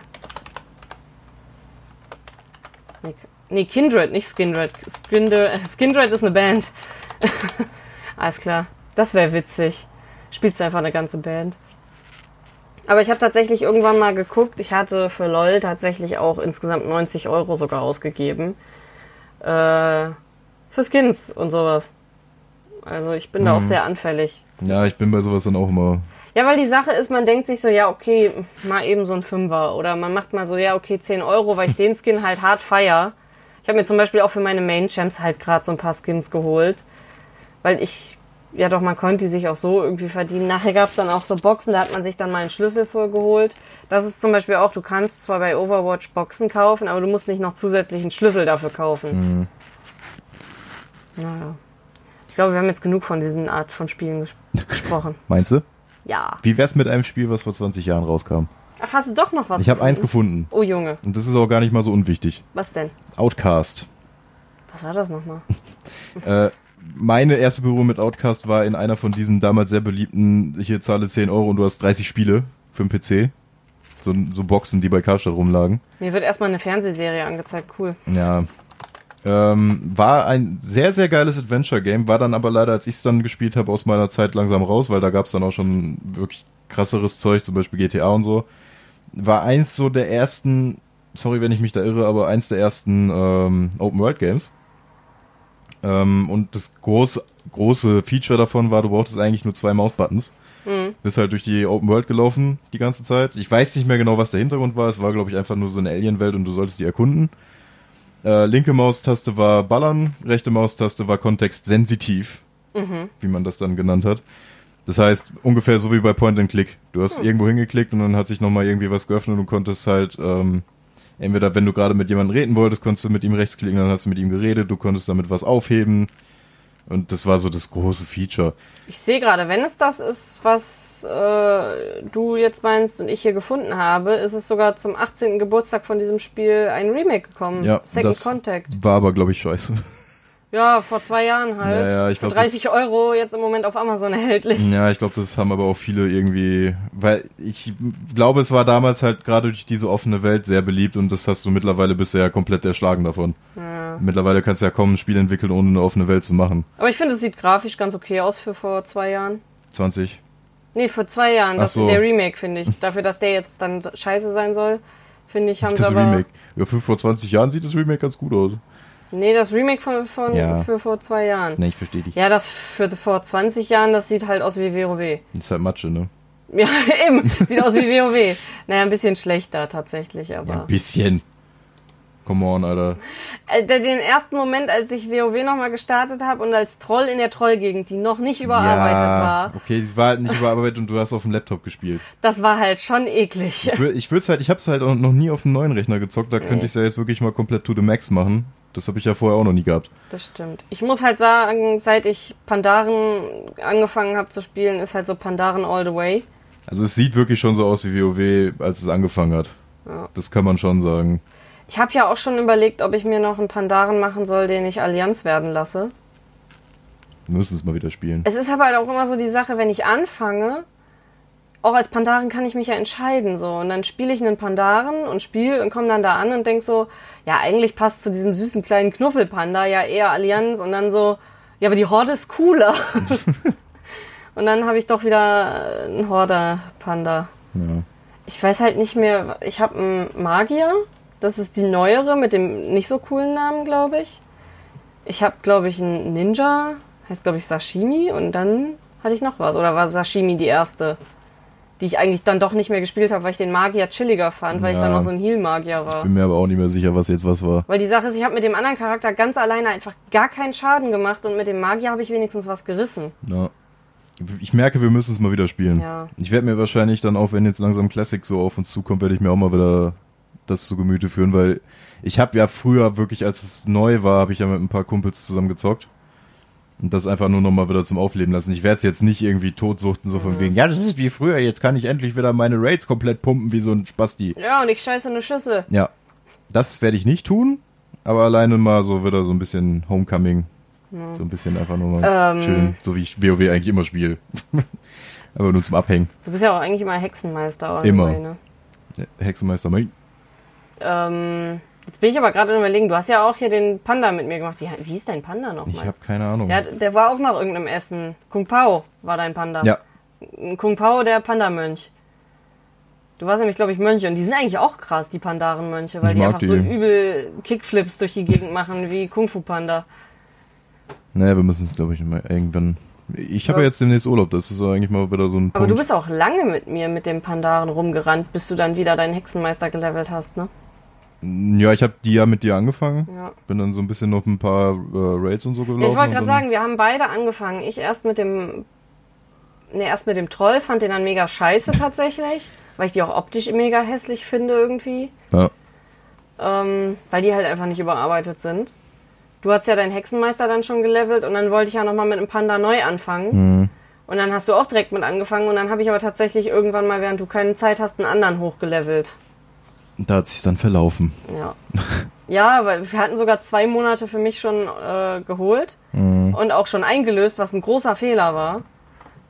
Nee, nee, Kindred, nicht Skindred. Skindred, Skindred ist eine Band. [laughs] Alles klar. Das wäre witzig. Spielst einfach eine ganze Band. Aber ich habe tatsächlich irgendwann mal geguckt. Ich hatte für LOL tatsächlich auch insgesamt 90 Euro sogar ausgegeben. Äh, für Skins und sowas. Also ich bin da auch Hm. sehr anfällig. Ja, ich bin bei sowas dann auch immer. Ja, weil die Sache ist, man denkt sich so, ja, okay, mal eben so ein Fünfer. Oder man macht mal so, ja, okay, 10 Euro, weil ich den Skin halt hart feier. Ich habe mir zum Beispiel auch für meine Main-Champs halt gerade so ein paar Skins geholt. Weil ich, ja doch, man konnte die sich auch so irgendwie verdienen. Nachher gab's dann auch so Boxen, da hat man sich dann mal einen Schlüssel für geholt. Das ist zum Beispiel auch, du kannst zwar bei Overwatch Boxen kaufen, aber du musst nicht noch zusätzlich einen Schlüssel dafür kaufen. Naja. Ich glaube, wir haben jetzt genug von diesen Art von Spielen ges [laughs] gesprochen. Meinst du? Ja. Wie wär's mit einem Spiel, was vor 20 Jahren rauskam? Ach, hast du doch noch was? Ich habe eins gefunden. Oh Junge, Und das ist auch gar nicht mal so unwichtig. was denn? Outcast. Was war das nochmal? [laughs] Äh, meine erste Berührung mit Outcast war in einer von diesen damals sehr beliebten, hier zahle 10 Euro und du hast 30 Spiele für den PC. So, so Boxen, die bei Karstadt rumlagen. Mir wird erstmal eine Fernsehserie angezeigt, cool. Ja. Ähm, war ein sehr, sehr geiles Adventure-Game, war dann aber leider, als ich es dann gespielt habe, aus meiner Zeit langsam raus, weil da gab es dann auch schon wirklich krasseres Zeug, zum Beispiel GTA und so. War eins so der ersten, sorry, wenn ich mich da irre, aber eins der ersten ähm, Open-World-Games. Ähm, und das große, große Feature davon war, du brauchtest eigentlich nur zwei Mausbuttons. Mhm. Bist halt durch die Open World gelaufen die ganze Zeit. Ich weiß nicht mehr genau, was der Hintergrund war. Es war, glaube ich, einfach nur so eine Alien-Welt und du solltest die erkunden. Äh, linke Maustaste war Ballern, rechte Maustaste war kontextsensitiv, Mhm. wie man das dann genannt hat. Das heißt, ungefähr so wie bei Point and Click. Du hast irgendwo hingeklickt und dann hat sich nochmal irgendwie was geöffnet und du konntest halt, ähm, entweder wenn du gerade mit jemandem reden wolltest, konntest du mit ihm rechtsklicken, dann hast du mit ihm geredet, du konntest damit was aufheben. Und das war so das große Feature. Ich sehe gerade, wenn es das ist, was äh, du jetzt meinst und ich hier gefunden habe, ist es sogar zum 18. Geburtstag von diesem Spiel ein Remake gekommen. Ja, Second das Contact. war aber, glaube ich, scheiße. Ja, vor zwei Jahren halt. Ja, ja, ich Für glaub, 30 Euro jetzt im Moment auf Amazon erhältlich. Ja, ich glaube, das haben aber auch viele irgendwie, weil ich glaube, es war damals halt gerade durch diese offene Welt sehr beliebt und das hast du mittlerweile ja komplett erschlagen davon. Ja. Mittlerweile kannst du ja kaum ein Spiel entwickeln, ohne eine offene Welt zu machen. Aber ich finde, es sieht grafisch ganz okay aus für vor zwei Jahren. 20. Nee, vor zwei Jahren. Das, so. Der Remake, finde ich. Dafür, dass der jetzt dann scheiße sein soll, finde ich, haben sie Das aber... Remake. Ja, für vor 20 Jahren sieht das Remake ganz gut aus. Nee, das Remake von, von Ja. für vor zwei Jahren. Ne, ich verstehe dich. Ja, das für vor 20 Jahren, das sieht halt aus wie WoW. Das ist halt Matsche, ne? Ja, [laughs] eben. Sieht aus wie WoW. Naja, ein bisschen schlechter tatsächlich, aber. Ja, ein bisschen. Come on, Alter. Äh, Den ersten Moment, als ich WoW nochmal gestartet habe und als Troll in der Trollgegend, die noch nicht überarbeitet ja, war, okay, sie war halt nicht überarbeitet und du hast auf dem Laptop gespielt. das war halt schon eklig. Ich, ich will's halt, ich hab's halt auch noch nie auf dem neuen Rechner gezockt, da könnte ich's ja jetzt wirklich mal komplett to the max machen. Das habe ich ja vorher auch noch nie gehabt. Das stimmt. Ich muss halt sagen, seit ich Pandaren angefangen habe zu spielen, ist halt so Pandaren all the way. Also es sieht wirklich schon so aus wie WoW, als es angefangen hat. Ja. Das kann man schon sagen. Ich habe ja auch schon überlegt, ob ich mir noch einen Pandaren machen soll, den ich Allianz werden lasse. Wir müssen es mal wieder spielen. Es ist aber halt auch immer so die Sache, wenn ich anfange, auch als Pandaren kann ich mich ja entscheiden so und dann spiele ich einen Pandaren und spiele und komme dann da an und denk so, ja eigentlich passt zu diesem süßen kleinen Knuffelpanda ja eher Allianz und dann so, ja aber die Horde ist cooler. [laughs] und dann habe ich doch wieder einen Horde-Panda. Ja. Ich weiß halt nicht mehr, ich habe einen Magier, das ist die neuere mit dem nicht so coolen Namen, glaube ich. Ich habe, glaube ich, einen Ninja, heißt, glaube ich, Sashimi und dann hatte ich noch was. Oder war Sashimi die erste, die ich eigentlich dann doch nicht mehr gespielt habe, weil ich den Magier chilliger fand, weil ich Ja. dann noch so ein Heal-Magier war. Bin mir aber auch nicht mehr sicher, was jetzt was war. Weil die Sache ist, ich habe mit dem anderen Charakter ganz alleine einfach gar keinen Schaden gemacht und mit dem Magier habe ich wenigstens was gerissen. Ja. Ich merke, wir müssen es mal wieder spielen. Ja. Ich werde mir wahrscheinlich dann auch, wenn jetzt langsam Classic so auf uns zukommt, werde ich mir auch mal wieder das zu Gemüte führen, weil ich habe ja früher wirklich, als es neu war, habe ich ja mit ein paar Kumpels zusammen gezockt. Und das einfach nur nochmal wieder zum Aufleben lassen. Ich werde es jetzt nicht irgendwie totsuchten, so von wegen, ja, das ist wie früher, jetzt kann ich endlich wieder meine Raids komplett pumpen wie so ein Spasti. Ja, und ich scheiße eine Schüssel. Ja, das werde ich nicht tun, aber alleine mal so wieder so ein bisschen Homecoming. So ein bisschen einfach nur mal Ähm. chillen, so wie ich WoW eigentlich immer spiele. [laughs] aber nur zum Abhängen. Du bist ja auch eigentlich immer Hexenmeister. Immer. anyway, Ne? Hexenmeister Mike. Ähm, jetzt bin ich aber gerade überlegen, du hast ja auch hier den Panda mit mir gemacht. Wie, wie hieß dein Panda Ich nochmal? habe keine Ahnung. Der, der war auch nach irgendeinem Essen. Kung Pao war dein Panda. Ja, Kung Pao, der Panda-Mönch. Du warst nämlich, glaube ich, Mönche. Und die sind eigentlich auch krass, die Pandaren-Mönche, weil Ich die einfach so die. übel Kickflips durch die Gegend machen wie Kung Fu Panda. naja, wir müssen es, glaube ich, mal irgendwann. Ich habe Ja. ja jetzt demnächst Urlaub, das ist so eigentlich mal wieder so ein Aber Punkt. du bist auch lange mit mir mit dem Pandaren rumgerannt, bis du dann wieder deinen Hexenmeister gelevelt hast, ne? Ja, ich habe die ja mit dir angefangen. Ja. Bin dann so ein bisschen noch ein paar äh, Raids und so gelaufen. Ich wollte gerade sagen, wir haben beide angefangen. Ich erst mit dem. Ne, erst mit dem Troll, fand den dann mega scheiße tatsächlich, weil ich die auch optisch mega hässlich finde irgendwie. Ja, Ähm, weil die halt einfach nicht überarbeitet sind. Du hast ja deinen Hexenmeister dann schon gelevelt und dann wollte ich ja nochmal mit einem Panda neu anfangen. mhm. Und dann hast du auch direkt mit angefangen und dann habe ich aber tatsächlich irgendwann mal, während du keine Zeit hast, einen anderen hochgelevelt. Da hat sich dann verlaufen. Ja. ja, weil wir hatten sogar zwei Monate für mich schon äh, geholt Mhm. und auch schon eingelöst, was ein großer Fehler war.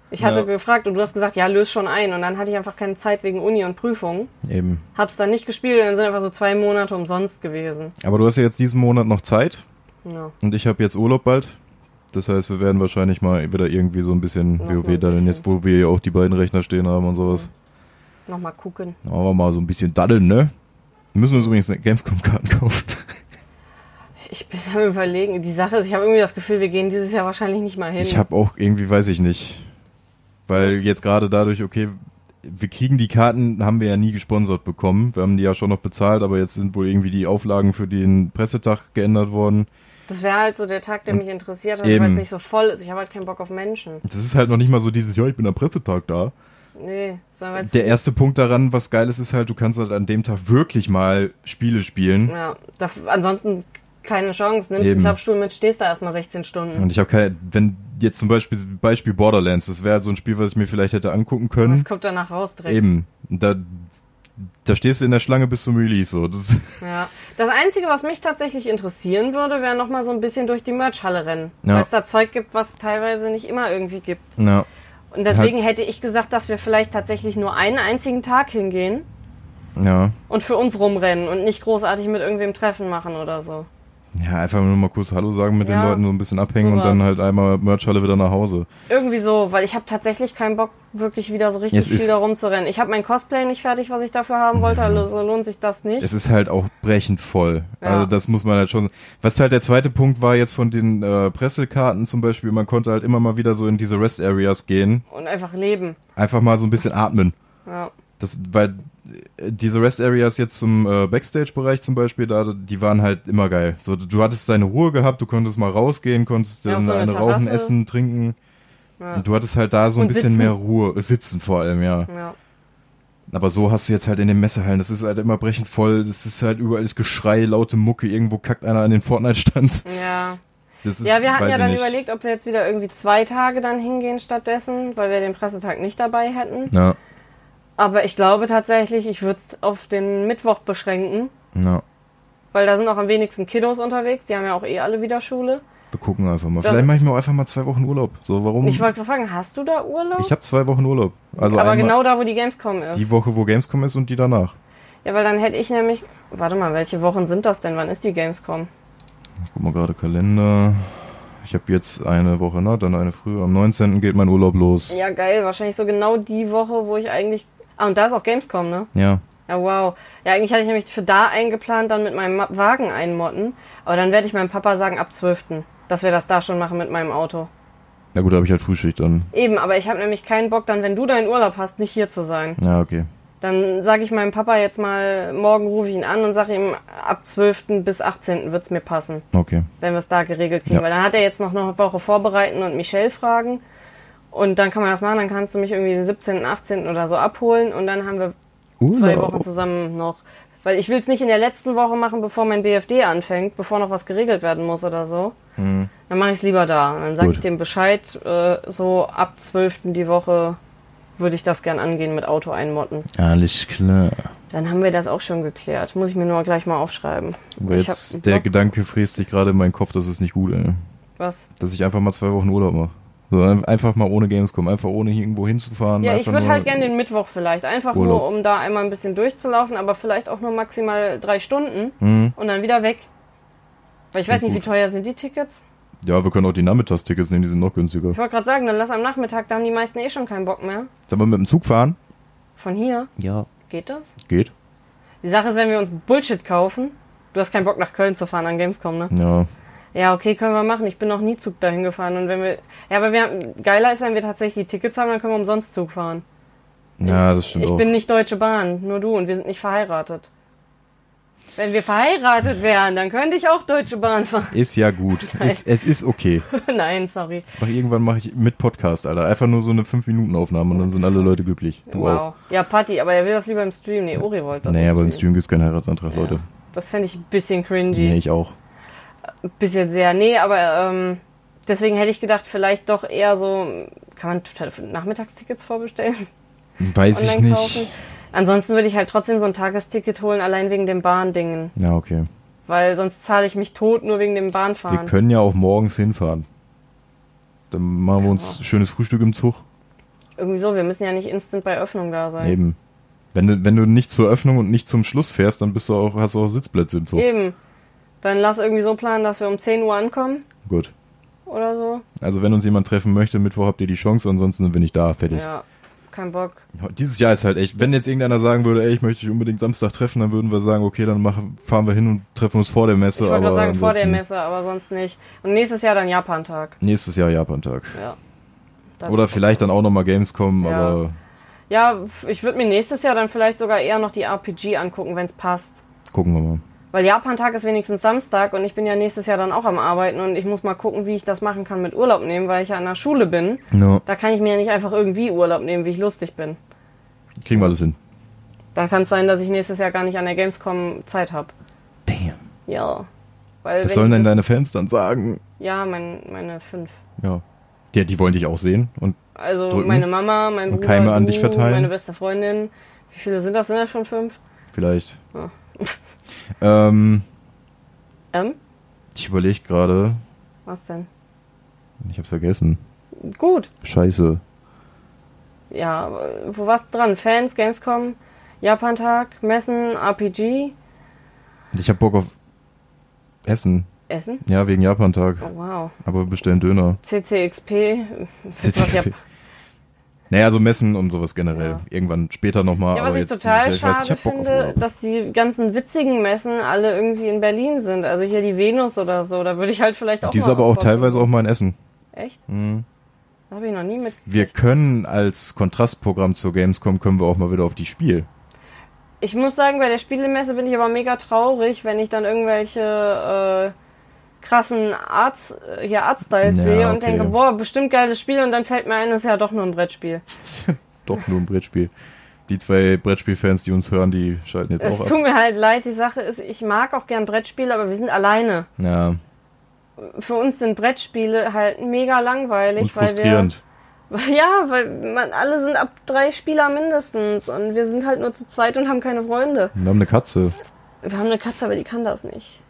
Ich hatte Ja. gefragt und du hast gesagt, ja, löse schon ein. Und dann hatte ich einfach keine Zeit wegen Uni und Prüfung. Eben. Hab's dann nicht gespielt und dann sind einfach so zwei Monate umsonst gewesen. Aber du hast ja jetzt diesen Monat noch Zeit Ja. und ich habe jetzt Urlaub bald. Das heißt, wir werden wahrscheinlich mal wieder irgendwie so ein bisschen Noch WoW da, denn bisschen. jetzt, wo wir ja auch die beiden Rechner stehen haben und sowas. Nochmal gucken. Machen wir mal so ein bisschen daddeln, ne? Wir müssen uns übrigens Gamescom-Karten kaufen. Ich bin am überlegen. Die Sache ist, ich habe irgendwie das Gefühl, wir gehen dieses Jahr wahrscheinlich nicht mal hin. Ich habe auch irgendwie, weiß ich nicht. Weil Das- jetzt gerade dadurch, okay, wir kriegen die Karten, haben wir ja nie gesponsert bekommen. Wir haben die ja schon noch bezahlt, aber jetzt sind wohl irgendwie die Auflagen für den Pressetag geändert worden. das wäre halt so der Tag, der mich interessiert weil es nicht so voll ist. Ich habe halt keinen Bock auf Menschen. Das ist halt noch nicht mal so dieses, ja, ich bin am Pressetag da. Nee, sondern Der erste Punkt daran, was geil ist, ist halt, du kannst halt an dem Tag wirklich mal Spiele spielen. Ja, da, ansonsten keine Chance. Nimmst Eben. einen Klappstuhl mit, stehst da erstmal 16 Stunden. Und ich habe keine, wenn jetzt zum Beispiel, Beispiel Borderlands, das wäre halt so ein Spiel, was ich mir vielleicht hätte angucken können. Was kommt danach raus direkt? Eben. Da, da stehst du in der Schlange bis zum Release. So. Das, [laughs] Ja. Das Einzige, was mich tatsächlich interessieren würde, wäre nochmal so ein bisschen durch die Merchhalle rennen. Ja. Weil es da Zeug gibt, was es teilweise nicht immer irgendwie gibt. ja. Und deswegen hätte ich gesagt, dass wir vielleicht tatsächlich nur einen einzigen Tag hingehen Ja. und für uns rumrennen und nicht großartig mit irgendwem Treffen machen oder so. Ja, einfach nur mal kurz Hallo sagen mit den Ja. Leuten, so ein bisschen abhängen und Sowas. dann halt einmal Merchhalle wieder nach Hause. Irgendwie so, weil ich habe tatsächlich keinen Bock, wirklich wieder so richtig Es viel da rumzurennen. Ich habe mein Cosplay nicht fertig, was ich dafür haben wollte, also lohnt sich das nicht. Es ist halt auch brechend voll. Ja. Also das muss man halt schon. Was halt der zweite Punkt war jetzt von den äh, Pressekarten zum Beispiel, man konnte halt immer mal wieder so in diese Rest Areas gehen, und einfach leben. einfach mal so ein bisschen atmen. Ja. Das, weil diese Rest Areas jetzt zum äh, Backstage-Bereich zum Beispiel, da, die waren halt immer geil. So, du hattest deine Ruhe gehabt, du konntest mal rausgehen, konntest Ja, dann so eine rauchen, essen, trinken. Ja. Und du hattest halt da so ein Und bisschen sitzen. mehr Ruhe, sitzen vor allem, ja. ja. Aber so hast du jetzt halt in den Messehallen, das ist halt immer brechend voll, das ist halt überall das Geschrei, laute Mucke, irgendwo kackt einer an den Fortnite-Stand. Ja. Ist, Ja, wir hatten ja dann nicht. überlegt, ob wir jetzt wieder irgendwie zwei Tage dann hingehen stattdessen, weil wir den Pressetag nicht dabei hätten. Ja, Aber ich glaube tatsächlich, ich würde es auf den Mittwoch beschränken. ja. weil da sind auch am wenigsten Kiddos unterwegs. Die haben ja auch eh alle wieder Schule. Wir gucken einfach mal. Das- Vielleicht mache ich mir auch einfach mal zwei Wochen Urlaub. So, warum? Ich wollte gerade fragen, hast du da Urlaub? Ich habe zwei Wochen Urlaub. Also aber genau da, wo die Gamescom ist. die Woche, wo Gamescom ist und die danach. ja, weil dann hätte ich nämlich. Warte mal, welche Wochen sind das denn? Wann ist die Gamescom? Ich guck mal gerade Kalender. Ich habe jetzt eine Woche, ne? Dann eine früher. Am 19. geht mein Urlaub los. Ja, geil. Wahrscheinlich so genau die Woche, wo ich eigentlich. Ah, und da ist auch Gamescom, ne? Ja. Ja, wow. Ja, eigentlich hatte ich nämlich für da eingeplant, dann mit meinem Wagen einmotten. Aber dann werde ich meinem Papa sagen, ab 12. Dass wir das da schon machen mit meinem Auto. Na gut, da habe ich halt Frühschicht dann. Eben, aber ich habe nämlich keinen Bock, dann, wenn du deinen Urlaub hast, nicht hier zu sein. Ja, okay. Dann sage ich meinem Papa jetzt mal, morgen rufe ich ihn an und sage ihm, ab 12. bis 18. wird's mir passen, Okay. wenn wir es da geregelt kriegen. Ja. Weil dann hat er jetzt noch eine Woche vorbereiten und Michelle fragen. Und dann kann man das machen, dann kannst du mich irgendwie den 17., 18. oder so abholen und dann haben wir zwei Wochen zusammen noch. Weil ich will es nicht in der letzten Woche machen, bevor mein BFD anfängt, bevor noch was geregelt werden muss oder so. Mhm. Dann mache ich es lieber da. Und dann sage ich dem Bescheid, äh, so ab 12. die Woche würde ich das gern angehen mit Auto einmotten. Alles klar. Dann haben wir das auch schon geklärt. Muss ich mir nur gleich mal aufschreiben. Aber jetzt, der. Gedanke fräst sich gerade in meinen Kopf, das ist nicht gut, ey. Was? Dass ich einfach mal zwei Wochen Urlaub mache. So, ein- einfach mal ohne Gamescom, einfach ohne hier irgendwo hinzufahren. Ja, ich würde nur- halt gerne den Mittwoch vielleicht. Einfach Urlaub. nur, um da einmal ein bisschen durchzulaufen, aber vielleicht auch nur maximal drei Stunden Mhm. und dann wieder weg. Weil ich weiß nicht, wie gut. teuer sind die Tickets? Ja, wir können auch die Nachmittagstickets nehmen, die sind noch günstiger. Ich wollte gerade sagen, dann lass am Nachmittag, da haben die meisten eh schon keinen Bock mehr. Sollen wir mit dem Zug fahren? Von hier, Ja. geht das? Geht. Die Sache ist, wenn wir uns Bullshit kaufen, du hast keinen Bock nach Köln zu fahren an Gamescom, ne? Ja. Ja, okay, können wir machen. Ich bin noch nie Zug dahin gefahren und wenn wir, ja, aber wir haben, geiler ist, wenn wir tatsächlich die Tickets haben, dann können wir umsonst Zug fahren. Ja, das stimmt Ich auch. bin nicht Deutsche Bahn, nur du und wir sind nicht verheiratet. Wenn wir verheiratet wären, dann könnte ich auch Deutsche Bahn fahren. Ist ja gut. [laughs] Ist, es ist okay. [laughs] Nein, sorry. Mach, irgendwann mache ich mit Podcast, Alter. Einfach nur so eine 5-Minuten-Aufnahme und dann sind alle Leute glücklich. Du wow. Ja, Patti, aber er will das lieber im Stream. Nee, Uri wollte auch. das. Nee, im aber im Stream gibt's keinen Heiratsantrag, Ja. Leute. Das fände ich ein bisschen cringy. Nee, ich auch. Bisschen sehr. Nee, aber ähm, deswegen hätte ich gedacht, vielleicht doch eher so, kann man Nachmittagstickets vorbestellen? Weiß ich nicht. kaufen? Ansonsten würde ich halt trotzdem so ein Tagesticket holen, allein wegen den Bahndingen. Ja, okay. Weil sonst zahle ich mich tot nur wegen dem Wir Bahnfahren. können ja auch morgens hinfahren. Dann machen wir uns schönes Frühstück im Zug. Irgendwie so, wir müssen ja nicht instant bei Öffnung da sein. Eben. Wenn du, wenn du nicht zur Öffnung und nicht zum Schluss fährst, dann bist du auch, hast du auch Sitzplätze im Zug. Eben. Dann lass irgendwie so planen, dass wir um 10 Uhr ankommen Gut. oder so. Also wenn uns jemand treffen möchte, Mittwoch habt ihr die Chance, ansonsten wir nicht da. Fertig. Ja, kein Bock. Dieses Jahr ist halt echt, wenn jetzt irgendeiner sagen würde, ey, ich möchte dich unbedingt Samstag treffen, dann würden wir sagen, okay, dann machen, fahren wir hin und treffen uns vor der Messe. Ich wollte sagen, vor der Messe, aber sonst nicht. Und nächstes Jahr dann Japan-Tag. Nächstes Jahr Japan-Tag. Ja. Oder vielleicht dann auch nochmal Gamescom, Ja. aber Ja, ich würde mir nächstes Jahr dann vielleicht sogar eher noch die RPG angucken, wenn es passt. gucken wir mal. Weil Japan-Tag ist wenigstens Samstag und ich bin ja nächstes Jahr dann auch am Arbeiten und ich muss mal gucken, wie ich das machen kann mit Urlaub nehmen, weil ich ja an der Schule bin. No. Da kann ich mir ja nicht einfach irgendwie Urlaub nehmen, wie ich lustig bin. Kriegen wir alles hin. Dann kann es sein, dass ich nächstes Jahr gar nicht an der Gamescom Zeit habe. Damn. Ja. Weil Was sollen denn deine Fans dann sagen? Ja, mein, meine fünf. Ja. Die, die wollen dich auch sehen und Also Drücken. meine Mama, mein Und Bruder, Keime an du, dich verteilen. meine beste Freundin. Wie viele sind das? Sind das schon fünf? vielleicht. Ja. Ähm, Ähm? ich überlege gerade, Was denn? ich hab's vergessen. Gut. Scheiße. Ja, wo warst du dran? Fans, Gamescom, Japan-Tag, Messen, RPG, Ich hab Bock auf Essen. Essen? Ja, wegen Japan-Tag. Oh, wow. Aber wir bestellen Döner. CCXP. CCXP. Naja, also Messen und sowas generell. Ja. Irgendwann später nochmal. Ja, aber was ich total dieses Jahr, ich weiß, schade ich auf finde, dass die ganzen witzigen Messen alle irgendwie in Berlin sind. Also hier die Venus oder so, da würde ich halt vielleicht auch Die ist mal aber auch teilweise auch mal in Essen. Echt? Mhm. Das habe ich noch nie mit. Wir können als Kontrastprogramm zur Gamescom können wir auch mal wieder auf die Spiel. Ich muss sagen, bei der Spielemesse bin ich aber mega traurig, wenn ich dann irgendwelche äh, krassen Arts, äh, hier Artstyles Ja, sehe und okay. denke, boah, bestimmt geiles Spiel und dann fällt mir ein, ist ja doch nur ein Brettspiel. [laughs] Doch nur ein Brettspiel. Die zwei Brettspielfans, die uns hören, die schalten jetzt Es auch ab. tut mir halt leid, die Sache ist, ich mag auch gern Brettspiele, aber wir sind alleine. Ja, Für uns sind Brettspiele halt mega langweilig, und frustrierend. weil wir. [laughs] Ja, weil man, alle sind ab drei Spieler mindestens und wir sind halt nur zu zweit und haben keine Freunde. Wir haben eine Katze. Wir haben eine Katze, aber die kann das nicht.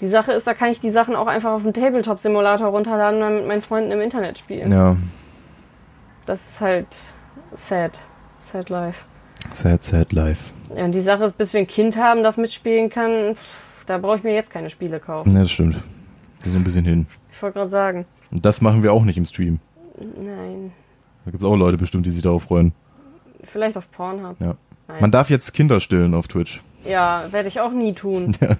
Die Sache ist, da kann ich die Sachen auch einfach auf dem Tabletop-Simulator runterladen und dann mit meinen Freunden im Internet spielen. Ja, Das ist halt sad. Sad life. sad, sad life. Ja, und die Sache ist, bis wir ein Kind haben, das mitspielen kann, pff, da brauche ich mir jetzt keine Spiele kaufen. Ja, das stimmt. Wir sind ein bisschen hin. Ich wollte gerade sagen, Und das machen wir auch nicht im Stream. nein. Da gibt es auch Leute bestimmt, die sich darauf freuen. Vielleicht auf Pornhub. Ja. Nein. Man darf jetzt Kinder stillen auf Twitch. Ja, werde ich auch nie tun. [laughs] Ja,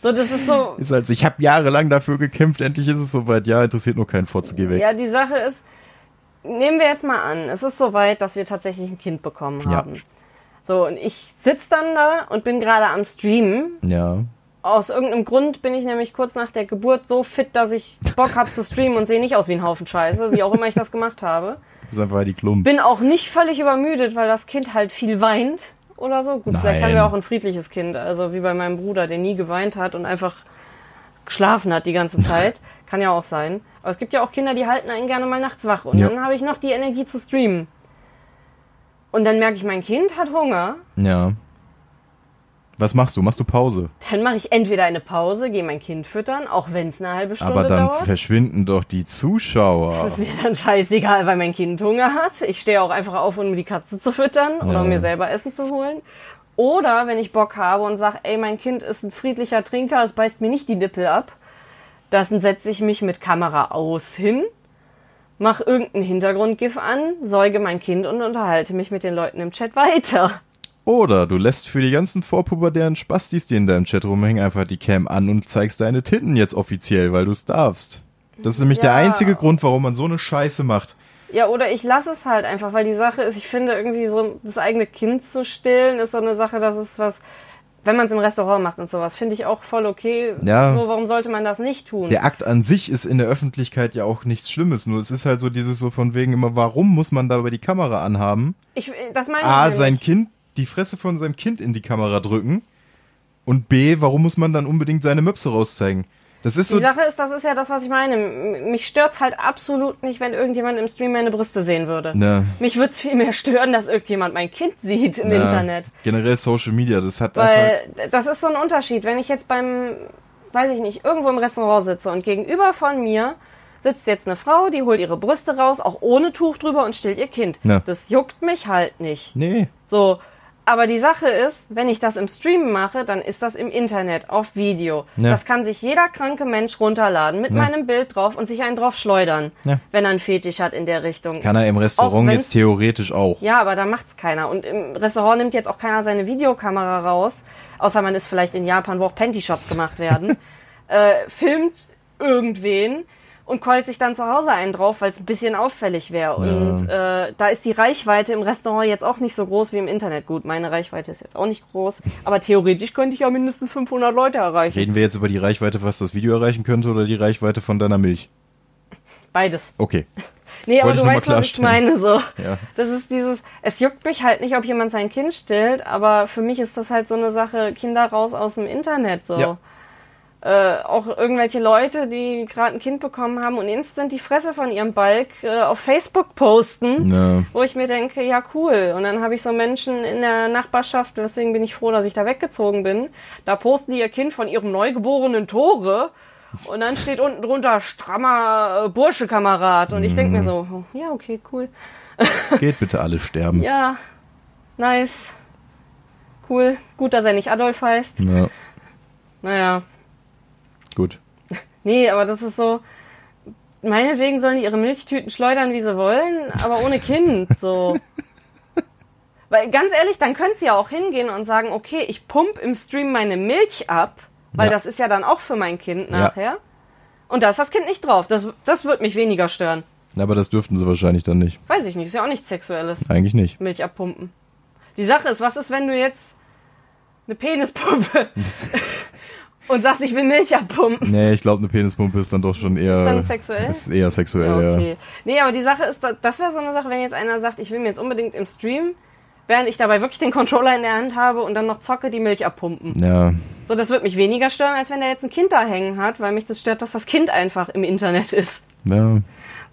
So, das ist so. ist halt so, ich habe jahrelang dafür gekämpft, endlich ist es soweit. Ja, interessiert nur keinen Fotze, geh weg. Ja, die Sache ist, nehmen wir jetzt mal an, es ist soweit, dass wir tatsächlich ein Kind bekommen Ja. haben. So, und ich sitze dann da und bin gerade am Streamen. Ja. Aus irgendeinem Grund bin ich nämlich kurz nach der Geburt so fit, dass ich Bock habe zu streamen und sehe nicht aus wie ein Haufen Scheiße, wie auch immer ich das gemacht habe. Das ist einfach die Klump. Bin auch nicht völlig übermüdet, weil das Kind halt viel weint oder so. Gut, vielleicht Nein. haben wir auch ein friedliches Kind, also wie bei meinem Bruder, der nie geweint hat und einfach geschlafen hat die ganze [laughs] Zeit. Kann ja auch sein. Aber es gibt ja auch Kinder, die halten einen gerne mal nachts wach. Und Ja. dann habe ich noch die Energie zu streamen. Und dann merke ich, mein Kind hat Hunger. Ja. Was machst du? Machst du Pause? Dann mache ich entweder eine Pause, gehe mein Kind füttern, auch wenn es eine halbe Stunde Aber dann dauert. verschwinden doch die Zuschauer. Das ist mir dann scheißegal, weil mein Kind Hunger hat. Ich stehe auch einfach auf, um die Katze zu füttern oder um mir selber Essen zu holen. Oder wenn ich Bock habe und sage, ey, mein Kind ist ein friedlicher Trinker, es beißt mir nicht die Nippel ab, dann setze ich mich mit Kamera aus hin, mache irgendein Hintergrundgif an, säuge mein Kind und unterhalte mich mit den Leuten im Chat weiter. Oder du lässt für die ganzen vorpubertären Spastis, die in deinem Chat rumhängen, einfach die Cam an und zeigst deine Titten jetzt offiziell, weil du es darfst. Das ist nämlich der Ja. einzige Grund, warum man so eine Scheiße macht. Ja, oder ich lasse es halt einfach, weil die Sache ist, ich finde irgendwie so das eigene Kind zu stillen, ist so eine Sache, das ist was, wenn man es im Restaurant macht und sowas, finde ich auch voll okay. Ja. So, warum sollte man das nicht tun? Der Akt an sich ist in der Öffentlichkeit ja auch nichts Schlimmes, nur es ist halt so dieses so von wegen immer, warum muss man da über die Kamera anhaben? Ich, das meine A, ich sein. Kind, die Fresse von seinem Kind in die Kamera drücken und B, warum muss man dann unbedingt seine Möpse rauszeigen? Das ist Die so, Sache ist, das ist ja das, was ich meine. Mich stört's halt absolut nicht, wenn irgendjemand im Stream meine Brüste sehen würde. ja, Mich würde es viel mehr stören, dass irgendjemand mein Kind sieht im ja, Internet. generell Social Media, das hat einfach, Weil das ist so ein Unterschied. Wenn ich jetzt beim, weiß ich nicht, irgendwo im Restaurant sitze und gegenüber von mir sitzt jetzt eine Frau, die holt ihre Brüste raus, auch ohne Tuch drüber und stillt ihr Kind. Ja. Das juckt mich halt nicht. nee, So. Aber die Sache ist, wenn ich das im Stream mache, dann ist das im Internet, auf Video. Ja. Das kann sich jeder kranke Mensch runterladen mit Ja. meinem Bild drauf und sich einen drauf schleudern, Ja. wenn er einen Fetisch hat in der Richtung. kann er im Restaurant jetzt theoretisch auch. Ja, aber da macht's keiner. Und im Restaurant nimmt jetzt auch keiner seine Videokamera raus, außer man ist vielleicht in Japan, wo auch Panty-Shots gemacht werden, [laughs] äh, filmt irgendwen und keult sich dann zu Hause einen drauf, weil es ein bisschen auffällig wäre. Und äh, da ist die Reichweite im Restaurant jetzt auch nicht so groß wie im Internet. Gut, meine Reichweite ist jetzt auch nicht groß, aber theoretisch könnte ich ja mindestens 500 Leute erreichen. Reden wir jetzt über die Reichweite, was das Video erreichen könnte, oder die Reichweite von deiner Milch? Beides. Okay. [laughs] Nee, aber Wollte du noch mal weißt, was ich meine, so. [laughs] Ja. Das ist dieses, es juckt mich halt nicht, ob jemand sein Kind stillt, aber für mich ist das halt so eine Sache, Kinder raus aus dem Internet, so. Ja. Äh, auch irgendwelche Leute, die gerade ein Kind bekommen haben und instant die Fresse von ihrem Balk äh, auf Facebook posten, Ja. wo ich mir denke, ja cool. Und dann habe ich so Menschen in der Nachbarschaft, deswegen bin ich froh, dass ich da weggezogen bin. Da posten die ihr Kind von ihrem neugeborenen Tore und dann steht unten drunter strammer äh, Burschekamerad. Und ich denke mir so, oh, ja okay, cool. [laughs] Geht bitte alle sterben. Ja, nice. Cool. Gut, dass er nicht Adolf heißt. Ja, Naja. Gut. [laughs] Nee, aber das ist so. Meinetwegen sollen die ihre Milchtüten schleudern, wie sie wollen, aber ohne Kind, so. [laughs] Weil ganz ehrlich, dann könnt sie ja auch hingehen und sagen, okay, ich pump im Stream meine Milch ab, weil Ja. das ist ja dann auch für mein Kind Ja. nachher. Und da ist das Kind nicht drauf. Das, das wird mich weniger stören. Aber das dürften sie wahrscheinlich dann nicht. Weiß ich nicht, ist ja auch nichts Sexuelles. Eigentlich nicht. Milch abpumpen. Die Sache ist, was ist, wenn du jetzt eine Penispumpe [laughs] und sagst, ich will Milch abpumpen? Nee, ich glaube, eine Penispumpe ist dann doch schon eher. Ist dann sexuell? Ist eher sexuell, Ja, ja. okay. Nee, aber die Sache ist, da- das wäre so eine Sache, wenn jetzt einer sagt, ich will mir jetzt unbedingt im Stream, während ich dabei wirklich den Controller in der Hand habe und dann noch zocke, die Milch abpumpen. Ja. So, das wird mich weniger stören, als wenn der jetzt ein Kind da hängen hat, weil mich das stört, dass das Kind einfach im Internet ist. Ja.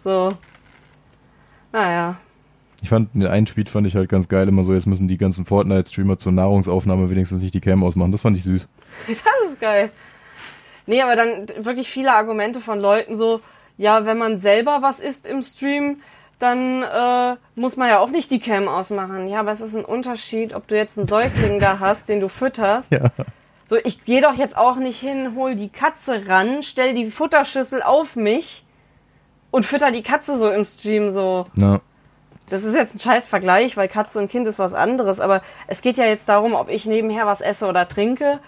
So. Naja. Ich fand den einen Tweet fand ich halt ganz geil, immer so, jetzt müssen die ganzen Fortnite-Streamer zur Nahrungsaufnahme wenigstens nicht die Cam ausmachen. Das fand ich süß. [laughs] Das ist geil. Nee, aber dann wirklich viele Argumente von Leuten so, ja, wenn man selber was isst im Stream, dann äh, muss man ja auch nicht die Cam ausmachen. Ja, aber es ist ein Unterschied, ob du jetzt einen Säugling da hast, den du fütterst. Ja. So, ich gehe doch jetzt auch nicht hin, hol die Katze ran, stell die Futterschüssel auf mich und fütter die Katze so im Stream so. Na, Das ist jetzt ein scheiß Vergleich, weil Katze und Kind ist was anderes, aber es geht ja jetzt darum, ob ich nebenher was esse oder trinke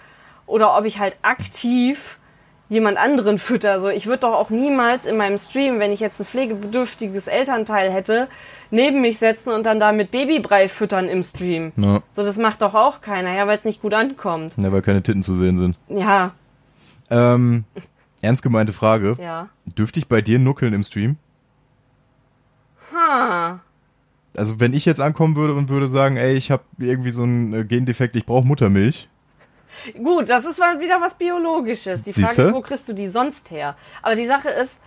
oder ob ich halt aktiv jemand anderen fütter. So, ich würde doch auch niemals in meinem Stream, wenn ich jetzt ein pflegebedürftiges Elternteil hätte, neben mich setzen und dann da mit Babybrei füttern im Stream. na, So, das macht doch auch keiner, ja, weil es nicht gut ankommt. ja, weil keine Titten zu sehen sind. Ja, Ähm, ernst gemeinte Frage. ja. Dürfte ich bei dir nuckeln im Stream? Ha. Also wenn ich jetzt ankommen würde und würde sagen, ey, ich habe irgendwie so einen äh, Gendefekt, ich brauche Muttermilch. Gut, das ist mal wieder was Biologisches. Die Frage Siehste? ist, wo kriegst du die sonst her? Aber die Sache ist,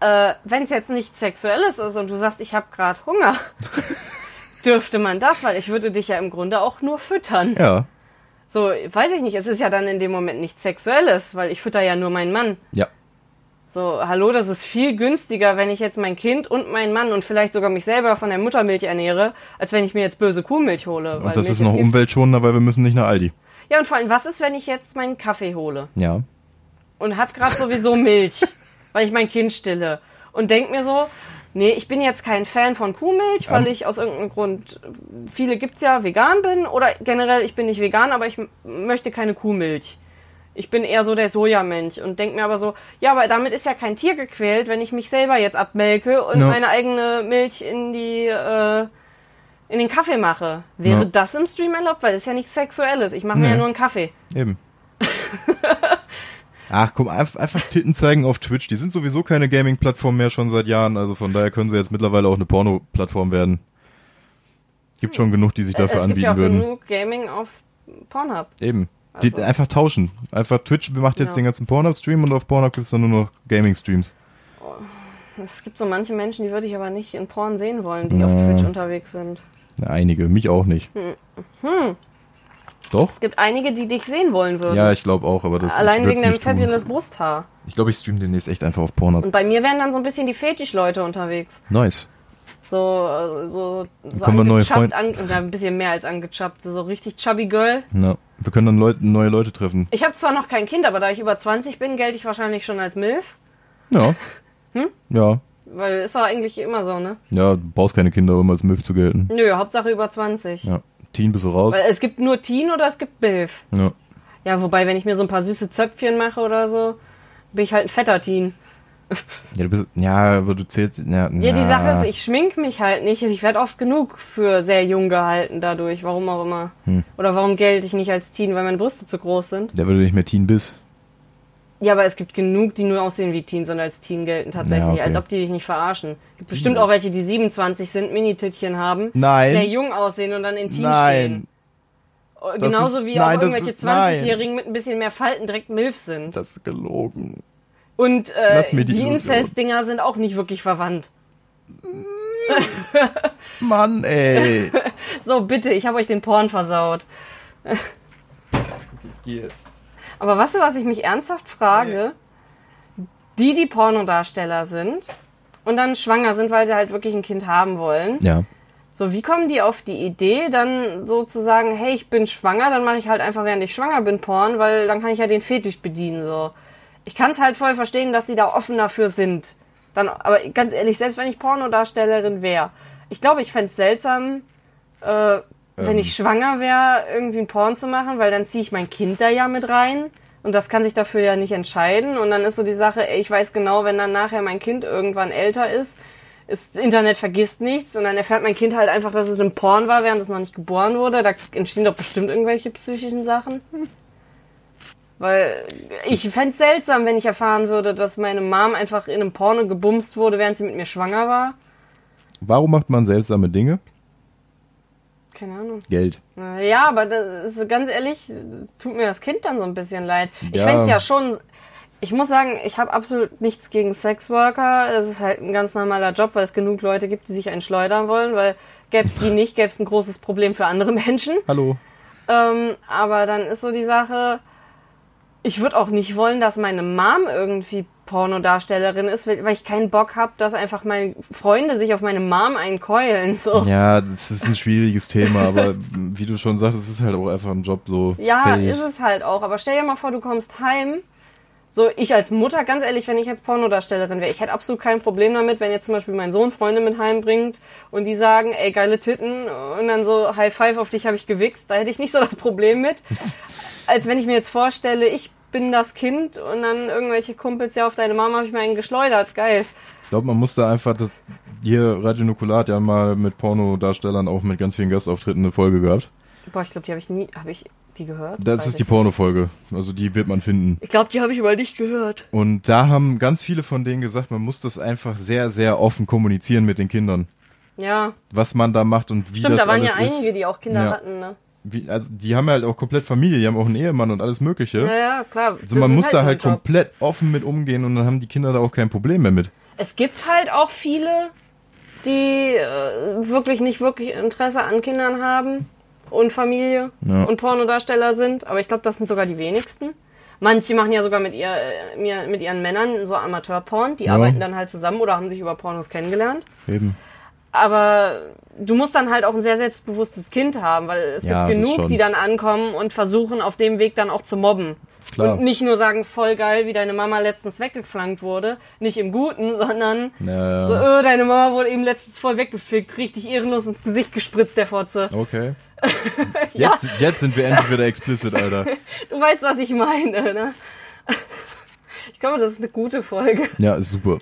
äh, wenn es jetzt nichts Sexuelles ist und du sagst, ich habe gerade Hunger, [laughs] dürfte man das, weil ich würde dich ja im Grunde auch nur füttern. Ja. So, weiß ich nicht, es ist ja dann in dem Moment nichts Sexuelles, weil ich fütter ja nur meinen Mann. Ja. So, hallo, das ist viel günstiger, wenn ich jetzt mein Kind und meinen Mann und vielleicht sogar mich selber von der Muttermilch ernähre, als wenn ich mir jetzt böse Kuhmilch hole. weil Und das Milch ist noch umweltschonender, weil wir müssen nicht nach Aldi. Ja, und vor allem, was ist, wenn ich jetzt meinen Kaffee hole? Ja. und hat gerade sowieso Milch, [laughs] weil ich mein Kind stille. Und denk mir so, nee, ich bin jetzt kein Fan von Kuhmilch, weil ich aus irgendeinem Grund, viele gibt's ja, vegan bin. Oder generell, ich bin nicht vegan, aber ich möchte keine Kuhmilch. Ich bin eher so der Sojamensch und denk mir aber so, ja, aber damit ist ja kein Tier gequält, wenn ich mich selber jetzt abmelke und Ja. meine eigene Milch in die, äh, in den Kaffee mache. Wäre Ja. das im Stream erlaubt? Weil das ist ja nichts Sexuelles. Ich mache mir Nee. ja nur einen Kaffee. Eben. [laughs] Ach komm, einfach, Titten zeigen auf Twitch. Die sind sowieso keine Gaming-Plattform mehr schon seit Jahren. Also von daher können sie jetzt mittlerweile auch eine Porno-Plattform werden. Gibt schon genug, die sich dafür es gibt ja auch anbieten würden. genug Gaming auf Pornhub. Eben. Die, Also- einfach tauschen. Einfach Twitch macht jetzt Ja. den ganzen Pornhub-Stream und auf Pornhub gibt's dann nur noch Gaming-Streams. Es gibt so manche Menschen, die würde ich aber nicht in Porn sehen wollen, die Ja. auf Twitch unterwegs sind. Einige, mich auch nicht. Hm. Doch? Es gibt einige, die dich sehen wollen würden. Ja, ich glaube auch, aber das Allein ich würd's wegen deinem fabulous Brusthaar. Ich glaube, ich stream demnächst echt einfach auf Pornhub. Und bei mir wären dann so ein bisschen die Fetischleute unterwegs. Nice. So, äh, so, so kommen wir neue angechappt, Freund- an, oder ein bisschen mehr als angechappt. So richtig chubby Girl. Ja. Wir können dann Leute, neue Leute treffen. Ich habe zwar noch kein Kind, aber da ich über 20 bin, gelte ich wahrscheinlich schon als Milf. Ja. Hm? Ja. Weil ist doch eigentlich immer so, ne? Ja, du brauchst keine Kinder, um als MILF zu gelten. Nö, Hauptsache über 20. Ja. Teen bist du raus. Weil es gibt nur Teen oder es gibt Milf. Ja. Ja, wobei, wenn ich mir so ein paar süße Zöpfchen mache oder so, bin ich halt ein fetter Teen. [laughs] Ja, du bist, ja, aber du zählst, ja, Ja, die. Sache ist, ich schmink mich halt nicht. Ich werde oft genug für sehr jung gehalten dadurch, warum auch immer. Hm. Oder warum gelte ich nicht als Teen, weil meine Brüste zu groß sind. Ja, weil du nicht mehr Teen bist. Ja, aber es gibt genug, die nur aussehen wie Teens und als Teen gelten tatsächlich, Ja, okay. als ob die dich nicht verarschen. gibt bestimmt auch welche, die 27 sind, Minitütchen haben, Nein. sehr jung aussehen und dann in Teen Nein. stehen. Das Genauso ist- wie nein, auch irgendwelche ist- nein. 20-Jährigen mit ein bisschen mehr Falten direkt Milf sind. Das ist gelogen. Und äh, die die. Inzest-Dinger sind auch nicht wirklich verwandt. [laughs] Mann, ey. [laughs] So, bitte, ich habe euch den Porn versaut. Jetzt. Aber weißt du, was ich mich ernsthaft frage? Die, die Pornodarsteller sind und dann schwanger sind, weil sie halt wirklich ein Kind haben wollen. Ja. So, wie kommen die auf die Idee, dann so zu sagen, hey, ich bin schwanger, dann mache ich halt einfach, während ich schwanger bin, Porn, weil dann kann ich ja den Fetisch bedienen, so. Ich kann es halt voll verstehen, dass die da offen dafür sind. Dann, aber ganz ehrlich, selbst wenn ich Pornodarstellerin wäre, ich glaube, ich fänd's seltsam, äh, wenn Ähm. ich schwanger wäre, irgendwie ein Porn zu machen, weil dann ziehe ich mein Kind da ja mit rein. Und das kann sich dafür ja nicht entscheiden. Und dann ist so die Sache, ey, ich weiß genau, wenn dann nachher mein Kind irgendwann älter ist, ist das Internet vergisst nichts und dann erfährt mein Kind halt einfach, dass es ein Porn war, während es noch nicht geboren wurde. Da entstehen doch bestimmt irgendwelche psychischen Sachen. Weil ich fänd's seltsam, wenn ich erfahren würde, dass meine Mom einfach in einem Porno gebumst wurde, während sie mit mir schwanger war. Warum macht man seltsame Dinge? Keine Ahnung. Geld. Ja, aber das ist ganz ehrlich, tut mir das Kind dann so ein bisschen leid. Ich Ja. fänd's ja schon. Ich muss sagen, ich habe absolut nichts gegen Sexworker. Es ist halt ein ganz normaler Job, weil es genug Leute gibt, die sich einen schleudern wollen, weil Gäbe es die nicht, gäbe es ein großes Problem für andere [laughs] Menschen. Hallo. Ähm, aber dann ist so die Sache, ich würde auch nicht wollen, dass meine Mom irgendwie Pornodarstellerin ist, weil ich keinen Bock habe, dass einfach meine Freunde sich auf meine Mom einkeulen. So. Ja, das ist ein schwieriges Thema, aber wie du schon sagst, es ist halt auch einfach ein Job so. Ja, fertig. ist es halt auch. Aber stell dir mal vor, du kommst heim. So, ich als Mutter, ganz ehrlich, wenn ich jetzt Pornodarstellerin wäre, ich hätte absolut kein Problem damit, wenn jetzt zum Beispiel mein Sohn Freunde mit heimbringt und die sagen, ey, geile Titten und dann so, High Five, auf dich habe ich gewichst. Da hätte ich nicht so das Problem mit. [laughs] Als wenn ich mir jetzt vorstelle, ich bin das Kind und dann irgendwelche Kumpels, ja, auf deine Mama habe ich mir einen geschleudert. Geil. Ich glaube, man muss da einfach das. Hier, Radio Nukulat ja mal mit Pornodarstellern auch mit ganz vielen Gastauftritten eine Folge gehabt. Boah, ich glaube, die habe ich nie, habe ich die gehört? Das Weiß ist die. Porno-Folge. Also die wird man finden. Ich glaube, die habe ich aber nicht gehört. Und da haben ganz viele von denen gesagt, man muss das einfach sehr, sehr offen kommunizieren mit den Kindern. Ja, Was man da macht und wie stimmt, das da waren ja alles einige, ist. die auch Kinder Ja. hatten, ne? Wie, also die haben halt auch komplett Familie, die haben auch einen Ehemann und alles mögliche. Ja, ja, klar. Also man ist muss da ein halt Job. komplett offen mit umgehen und dann haben die Kinder da auch kein Problem mehr mit. Es gibt halt auch viele, die äh, wirklich nicht wirklich Interesse an Kindern haben und Familie Ja. und Pornodarsteller sind, aber ich glaube, das sind sogar die wenigsten. Manche machen ja sogar mit, ihr, äh, mit ihren Männern so Amateurporn, die Ja. arbeiten dann halt zusammen oder haben sich über Pornos kennengelernt. Eben. Aber du musst dann halt auch ein sehr selbstbewusstes Kind haben, weil es Ja, gibt genug, die dann ankommen und versuchen, auf dem Weg dann auch zu mobben. Klar. Und nicht nur sagen, voll geil, wie deine Mama letztens weggeflankt wurde. Nicht im Guten, sondern Ja, so, äh, deine Mama wurde eben letztens voll weggefickt. Richtig ehrenlos ins Gesicht gespritzt, der Fotze. Okay. [laughs] Ja, Jetzt, jetzt sind wir endlich wieder explicit, Alter. [laughs] du weißt, was ich meine, ne? Ich glaube, das ist eine gute Folge. Ja, ist super.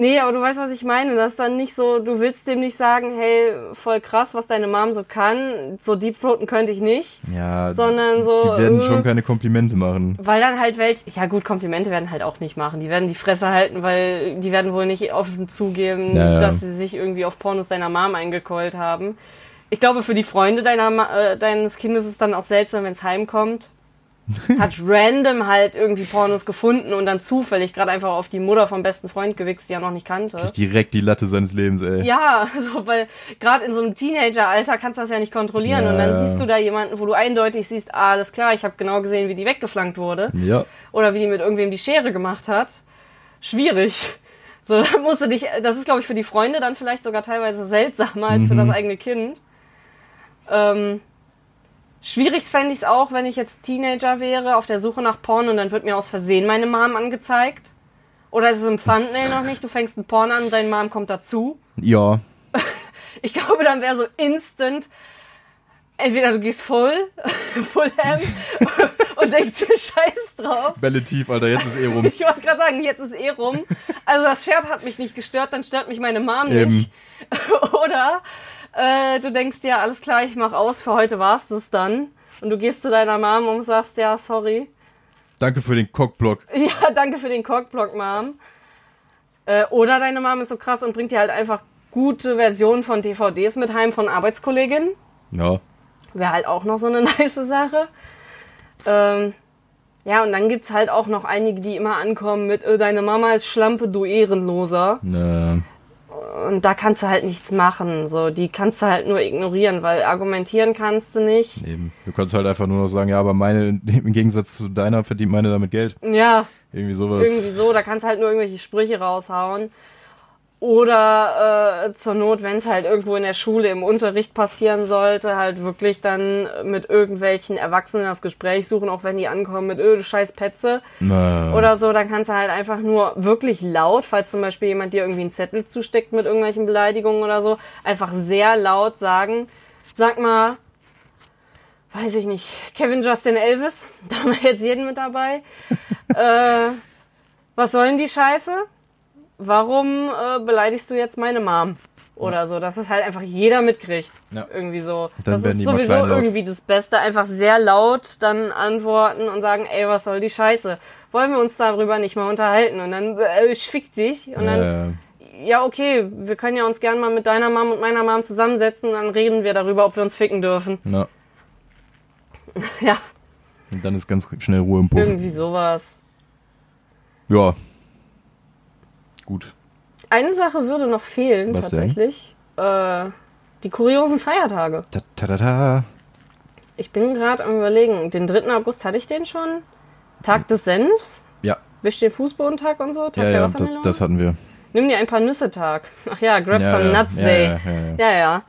Nee, aber du weißt, was ich meine. Das ist dann nicht so, du willst dem nicht sagen, hey, voll krass, was deine Mom so kann. So deepthroaten könnte ich nicht. Ja, Sondern so, die werden äh, schon keine Komplimente machen. Weil dann halt welche, ja gut, Komplimente werden halt auch nicht machen. Die werden die Fresse halten, weil die werden wohl nicht offen zugeben, Ja, ja. dass sie sich irgendwie auf Pornos deiner Mom eingekeult haben. Ich glaube, für die Freunde deiner, äh, deines Kindes ist es dann auch seltsam, wenn es heimkommt. Hat random halt irgendwie Pornos gefunden und dann zufällig gerade einfach auf die Mutter vom besten Freund gewichst, die er noch nicht kannte. Direkt die Latte seines Lebens, ey. Ja, [laughs] so, weil gerade in so einem Teenageralter kannst du das ja nicht kontrollieren. Ja, und dann siehst du da jemanden, wo du eindeutig siehst, ah, alles klar, ich habe genau gesehen, wie die weggeflankt wurde Ja. oder wie die mit irgendwem die Schere gemacht hat. Schwierig. So, [laughs] da musst du dich, das ist glaube ich für die Freunde dann vielleicht sogar teilweise seltsamer als für Mhm. das eigene Kind. Ähm, schwierig fände ich es auch, wenn ich jetzt Teenager wäre, auf der Suche nach Porn und dann wird mir aus Versehen meine Mom angezeigt. Oder ist es im Thumbnail noch nicht, du fängst ein Porn an und dein Mom kommt dazu. Ja. [laughs] Ich glaube, dann wäre so instant, entweder du gehst voll, full [laughs] ham [laughs] und denkst dir Scheiß drauf. Bälle tief, Alter, jetzt ist eh rum. Ich wollte gerade sagen, jetzt ist eh rum. Also das Pferd hat mich nicht gestört, dann stört mich meine Mom Eben. nicht. Oder äh, du denkst dir, alles klar, ich mach aus, für heute war's das dann. Und du gehst zu deiner Mom und sagst, ja, sorry. Danke für den Cockblock. [laughs] Ja, danke für den Cockblock, Mom. Äh, oder deine Mom ist so krass und bringt dir halt einfach gute Versionen von DVDs mit heim von Arbeitskolleginnen. Ja. Wäre halt auch noch so eine [laughs] nice Sache. Ähm, ja, und dann gibt's halt auch noch einige, die immer ankommen mit, äh, deine Mama ist Schlampe, du Ehrenloser. Äh, Und da kannst du halt nichts machen. So, die kannst du halt nur ignorieren, weil argumentieren kannst du nicht. eben. Du kannst halt einfach nur noch sagen, ja, aber meine, [laughs] im Gegensatz zu deiner verdient meine damit Geld. Ja, Irgendwie sowas. irgendwie so, da kannst du halt nur irgendwelche Sprüche raushauen. Oder äh, zur Not, wenn es halt irgendwo in der Schule im Unterricht passieren sollte, halt wirklich dann mit irgendwelchen Erwachsenen das Gespräch suchen, auch wenn die ankommen mit, öh, du scheiß Petze. Äh, oder so, dann kannst du halt einfach nur wirklich laut, falls zum Beispiel jemand dir irgendwie einen Zettel zusteckt mit irgendwelchen Beleidigungen oder so, einfach sehr laut sagen, sag mal, weiß ich nicht, Kevin Justin Elvis, [laughs] da haben wir jetzt jeden mit dabei. äh, was sollen die Scheiße? Warum äh, beleidigst du jetzt meine Mom? Oder so, dass es halt einfach jeder mitkriegt. Ja. Irgendwie so. Das ist sowieso irgendwie das Beste. Einfach sehr laut dann antworten und sagen, ey, was soll die Scheiße? Wollen wir uns darüber nicht mal unterhalten? Und dann, äh, ich fick dich. Und dann, äh, ja, okay, wir können ja uns gern mal mit deiner Mom und meiner Mom zusammensetzen und dann reden wir darüber, ob wir uns ficken dürfen. na. [laughs] Ja, Und dann ist ganz schnell Ruhe im Puff. irgendwie sowas. Ja. Gut. Eine Sache würde noch fehlen, Was tatsächlich. Äh, Die kuriosen Feiertage. Ta ta ta ta. Ich bin gerade am überlegen, den 3. August hatte ich den schon. Tag des Senfs, Ja, wisch den Fußbodentag und so, Tag ja, der ja, das, das hatten wir. Nimm dir ein paar Nüsse Tag. Ach ja, grab Ja, some ja, nuts ja, day. ja, ja, ja. ja, ja.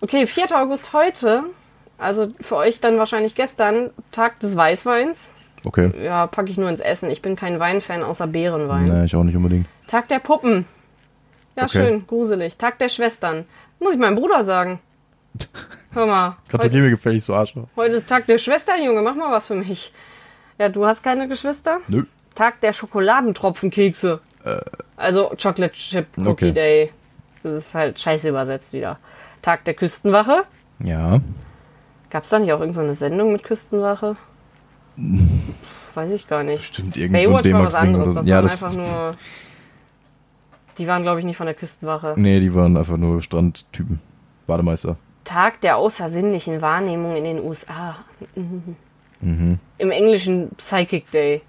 Okay, 4. August heute, also für euch dann wahrscheinlich gestern, Tag des Weißweins. Okay. Ja, packe ich nur ins Essen. Ich bin kein Weinfan außer Beerenwein. Nee, ich auch nicht unbedingt. Tag der Puppen. Ja, Okay. schön, gruselig. Tag der Schwestern. Muss ich meinem Bruder sagen. Hör mal, [laughs] heute, mir gefällig, so Arschloch. heute ist Tag der Schwestern, Junge, mach mal was für mich. Ja, du hast keine Geschwister? Nö. Tag der Schokoladentropfenkekse. Also Chocolate Chip Cookie Okay. Day. Das ist halt scheiße übersetzt wieder. Tag der Küstenwache. Ja. Gab's da nicht auch irgendeine Sendung mit Küstenwache? [laughs] Weiß ich gar nicht. Stimmt, irgend so ein Baywatch war was anderes. oder so. Das Ja, das einfach nur. Die waren, glaube ich, nicht von der Küstenwache. Nee, die waren einfach nur Strandtypen. Bademeister. Tag der außersinnlichen Wahrnehmung in den USA. [laughs] Mhm. Im Englischen Psychic Day.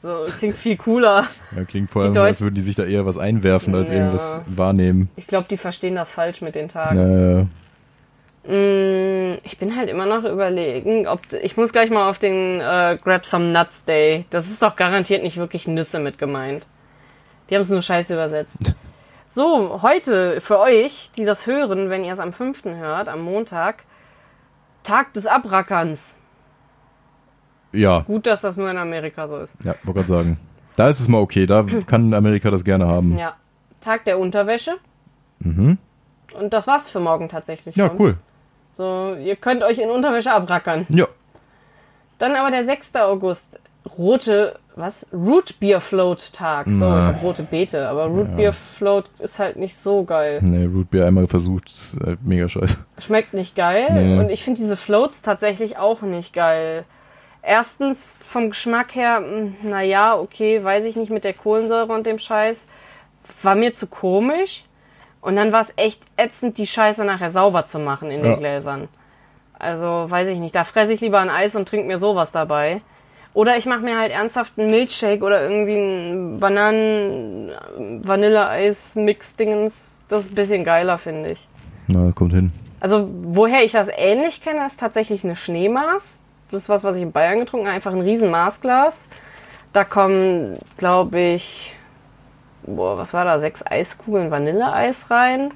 So, klingt viel cooler. Ja, klingt vor allem, als würden die sich da eher was einwerfen, als Ja. irgendwas wahrnehmen. Ich glaube, die verstehen das falsch mit den Tagen. Naja. Mm, Ich bin halt immer noch überlegen, ob ich muss gleich mal auf den äh, Grab Some Nuts Day. Das ist doch garantiert nicht wirklich Nüsse mit gemeint. Die haben es nur scheiße übersetzt. [laughs] So, heute für euch, die das hören, wenn ihr es am 5. hört, am Montag, Tag des Abrackerns. Ja, Gut, dass das nur in Amerika so ist. ja, wollte gerade sagen. Da ist es mal okay, da [clears throat] kann Amerika das gerne haben. Ja. Tag der Unterwäsche. Mhm. Und das war's für morgen tatsächlich Ja, schon. cool. So, ihr könnt euch in Unterwäsche abrackern. Ja. Dann aber der 6. August. Rote, was? Root Beer Float Tag. So, Na. rote Beete, aber Root Beer Float ist halt nicht so geil. Nee, Root Beer einmal versucht, ist halt mega scheiße. Schmeckt nicht geil. Nee. Und ich finde diese Floats tatsächlich auch nicht geil. Erstens vom Geschmack her, naja, okay, weiß ich nicht mit der Kohlensäure und dem Scheiß. War mir zu komisch. Und dann war es echt ätzend, die Scheiße nachher sauber zu machen in den Ja. Gläsern. Also, weiß ich nicht. Da fresse ich lieber ein Eis und trinke mir sowas dabei. Oder ich mache mir halt ernsthaft einen Milchshake oder irgendwie ein Bananen-Vanilleeis-Mix-Dingens. Das ist ein bisschen geiler, finde ich. Na, kommt hin. Also, woher ich das ähnlich kenne, ist tatsächlich eine Schneemaß. Das ist was, was ich in Bayern getrunken habe. Einfach ein riesen Maßglas. Da kommen, glaube ich, boah, was war da? Sechs Eiskugeln Vanilleeis rein.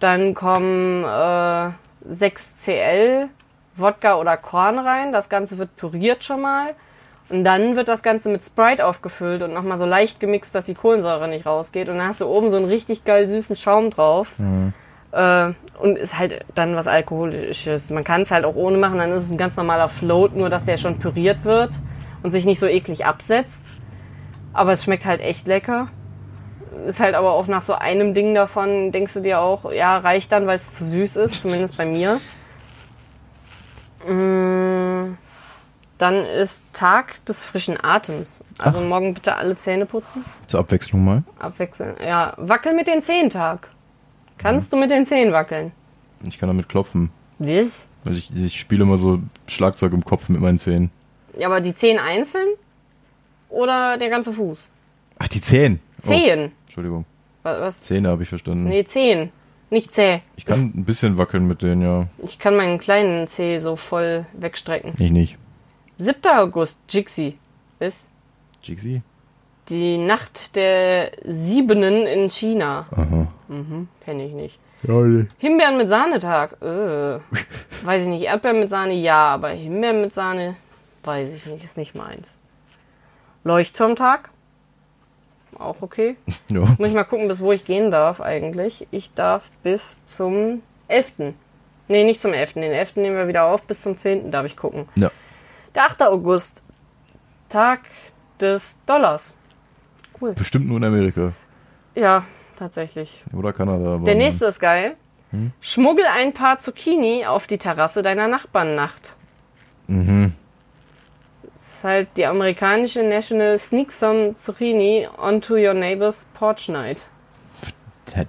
Dann kommen äh, 6 CL Wodka oder Korn rein. Das Ganze wird püriert schon mal. Und dann wird das Ganze mit Sprite aufgefüllt und nochmal so leicht gemixt, dass die Kohlensäure nicht rausgeht. Und dann hast du oben so einen richtig geil süßen Schaum drauf. Äh, und ist halt dann was Alkoholisches. Man kann es halt auch ohne machen, dann ist es ein ganz normaler Float, nur dass der schon püriert wird und sich nicht so eklig absetzt. Aber es schmeckt halt echt lecker. Ist halt aber auch nach so einem Ding davon, denkst du dir auch, ja, reicht dann, weil es zu süß ist, zumindest bei mir. Mm, Dann ist Tag des frischen Atems. Also morgen bitte alle Zähne putzen. Zur Abwechslung mal. Abwechseln. Ja, wackel mit den Zehen Tag. Kannst du mit den Zehen wackeln? Ich kann damit klopfen. Was? Also ich, ich spiele immer so Schlagzeug im Kopf mit meinen Zähnen. Ja, aber die Zehen einzeln? Oder der ganze Fuß? Ach, die Zehen. Oh, Zehen. Entschuldigung. Was? was? Zähne habe ich verstanden. Nee, Zehen. Nicht Zäh. Ich kann ein bisschen wackeln mit denen, ja. Ich kann meinen kleinen Zeh so voll wegstrecken. Ich nicht. 7. August, Jixi. Ist Jixi? die Nacht der Siebenen in China. Aha. Kenne ich nicht. Ja, nee. Himbeeren mit Sahnetag. Äh. Weiß ich nicht. Erdbeeren mit Sahne, ja, aber Himbeeren mit Sahne, weiß ich nicht. Ist nicht meins. Leuchtturmtag. Auch okay. [laughs] Ja. Muss ich mal gucken, bis wo ich gehen darf eigentlich. Ich darf bis zum 11. Nee, nicht zum 11. Den 11. nehmen wir wieder auf. Bis zum 10. darf ich gucken. ja. Der 8. August. Tag des Dollars. Bestimmt nur in Amerika. Ja, tatsächlich. Oder Kanada. Der nächste ist geil. Schmuggel ein paar Zucchini auf die Terrasse deiner Nachbarnnacht. Mhm. Das ist halt die amerikanische National Sneak Some Zucchini onto your neighbor's porch night.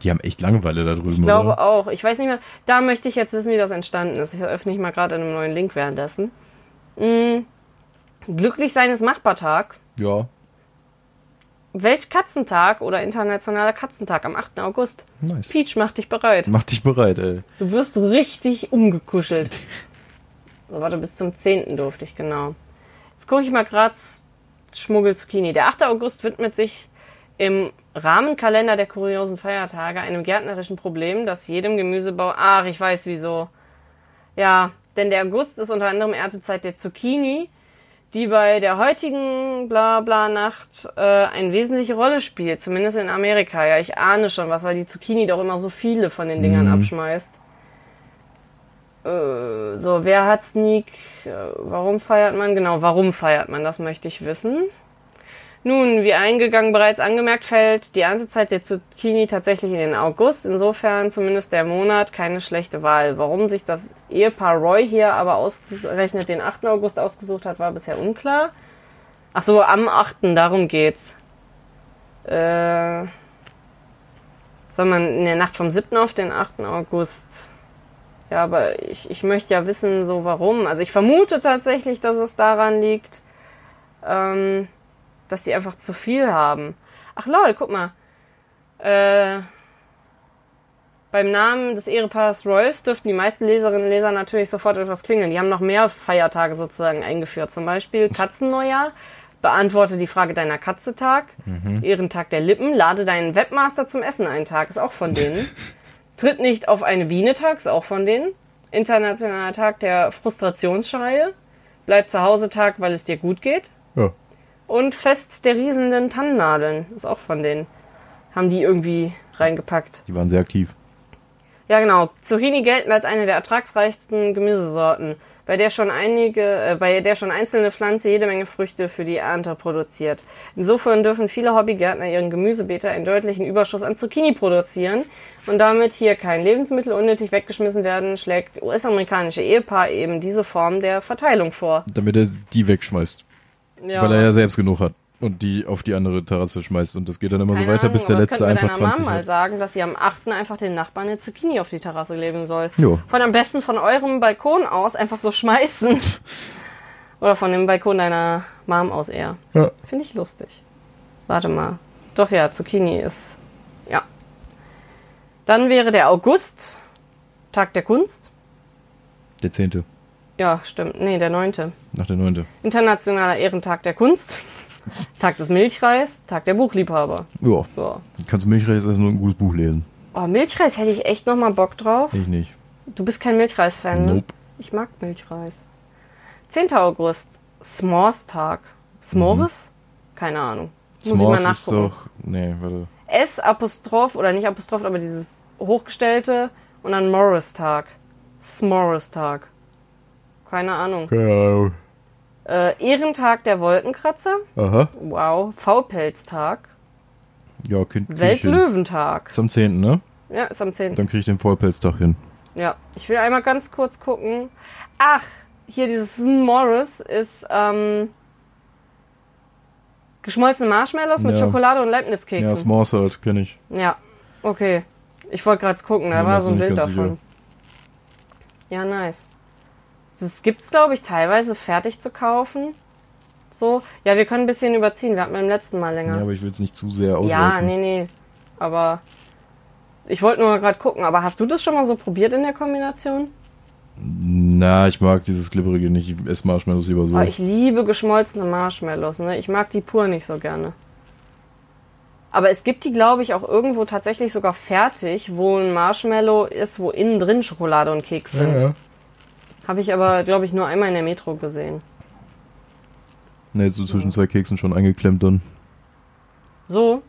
Die haben echt Langeweile da drüben, Ich glaube oder? auch. Ich weiß nicht mehr. Da möchte ich jetzt wissen, wie das entstanden ist. Ich öffne ich mal gerade in einem neuen Link währenddessen. Mm, Glücklich sein ist Machbartag. Ja. Weltkatzentag oder Internationaler Katzentag am 8. August. Nice. Peach, mach dich bereit. Mach dich bereit, ey. Du wirst richtig umgekuschelt. So, warte, bis zum 10. durfte ich, genau. Jetzt gucke ich mal gerade Schmuggel Zucchini. Der 8. August widmet sich im Rahmenkalender der kuriosen Feiertage einem gärtnerischen Problem, das jedem Gemüsebau. Ach, ich weiß wieso. Ja, denn der August ist unter anderem Erntezeit der Zucchini, die bei der heutigen Blabla-Nacht äh, eine wesentliche Rolle spielt, zumindest in Amerika. Ja, ich ahne schon was, weil die Zucchini doch immer so viele von den Dingern Mhm. abschmeißt. Äh, so, wer hat Sneak? Äh, warum feiert man? Genau, warum feiert man? Das möchte ich wissen. Nun, wie eingegangen bereits angemerkt, fällt die Erntezeit der Zucchini tatsächlich in den August. Insofern zumindest der Monat keine schlechte Wahl. Warum sich das Ehepaar Roy hier aber ausgerechnet den 8. August ausgesucht hat, war bisher unklar. Ach so, am 8. darum geht's. Äh, soll man in der Nacht vom 7. auf den 8. August? Ja, aber ich, ich möchte ja wissen, so warum. Also ich vermute tatsächlich, dass es daran liegt, ähm, dass sie einfach zu viel haben. Ach lol, guck mal. Äh, beim Namen des Ehepaars Royce dürften die meisten Leserinnen und Leser natürlich sofort etwas klingeln. Die haben noch mehr Feiertage sozusagen eingeführt. Zum Beispiel Katzenneujahr. Beantworte die Frage deiner Katze Tag. Ehrentag der Lippen. Lade deinen Webmaster zum Essen einen Tag. Ist auch von denen. [laughs] Tritt nicht auf eine Biene Tag. Ist auch von denen. Internationaler Tag der Frustrationsschreie. Bleib zu Hause Tag, weil es dir gut geht. Und Fest der riesenden Tannennadeln. Ist auch von denen. Haben die irgendwie reingepackt. Die waren sehr aktiv. Ja, genau. Zucchini gelten als eine der ertragsreichsten Gemüsesorten, bei der schon einige, äh, bei der schon einzelne Pflanze jede Menge Früchte für die Ernte produziert. Insofern dürfen viele Hobbygärtner ihren Gemüsebeete einen deutlichen Überschuss an Zucchini produzieren und damit hier kein Lebensmittel unnötig weggeschmissen werden, schlägt US-amerikanische Ehepaar eben diese Form der Verteilung vor. Damit er die wegschmeißt. Ja. Weil er ja selbst genug hat. Und die auf die andere Terrasse schmeißt. Und das geht dann immer so Keine weiter, bis der letzte einfach deiner 20 Mama mal sagen, dass sie am 8. einfach den Nachbarn eine Zucchini auf die Terrasse legen soll. Jo. Von am besten von eurem Balkon aus einfach so schmeißen. [laughs] Oder von dem Balkon deiner Mom aus eher. Ja. Finde ich lustig. Warte mal. Doch ja, Zucchini ist. Ja. Dann wäre der August, Tag der Kunst. Der zehnte. Ja, stimmt. Nee, der 9. Nach der neunte. Internationaler Ehrentag der Kunst. [laughs] Tag des Milchreis, Tag der Buchliebhaber. Ja. So. Kannst du Milchreis essen und ein gutes Buch lesen? Oh, Milchreis hätte ich echt nochmal Bock drauf. Ich nicht. Du bist kein Milchreis-Fan, ne? Nope. Ich mag Milchreis. 10. August, S'mores-Tag. S'mores? Keine Ahnung. Muss S'mores ich mal ist nachgucken. doch... Nee, warte. S Apostroph oder nicht Apostroph, aber dieses hochgestellte und dann Morris-Tag. S'mores-Tag. Keine Ahnung. Keine Ahnung. Äh, Ehrentag der Wolkenkratzer. Aha. Wow. Faulpelztag. Ja, Kind. Weltlöwentag. Ist am 10., ne? Ja, ist am 10. Dann krieg ich den Vollpelztag hin. Ja, ich will einmal ganz kurz gucken. Ach, hier dieses Morris ist ähm, geschmolzene Marshmallows mit Ja. Schokolade und Ja, Leibniz-Keksen. S'mores halt, kenn ich. Ja, okay. Ich wollte gerade gucken, da Ja, war so ein Bild davon. Ja, nice. Das gibt's, glaube ich, teilweise fertig zu kaufen. So. Ja, wir können ein bisschen überziehen. Wir hatten beim letzten Mal Ja, länger. aber ich will es nicht zu sehr Ja, ausreißen. nee, nee. Aber ich wollte nur gerade gucken. Aber hast du das schon mal so probiert in der Kombination? Na, ich mag dieses Glibberige nicht. Ich esse Marshmallows lieber so. Oh, ich liebe geschmolzene Marshmallows, ne? Ich mag die pur nicht so gerne. Aber es gibt die, glaube ich, auch irgendwo tatsächlich sogar fertig, wo ein Marshmallow ist, wo innen drin Schokolade und Keks sind. ja, ja. Habe ich aber, glaube ich, nur einmal in der Metro gesehen. Ne, so zwischen zwei Keksen schon eingeklemmt dann. So?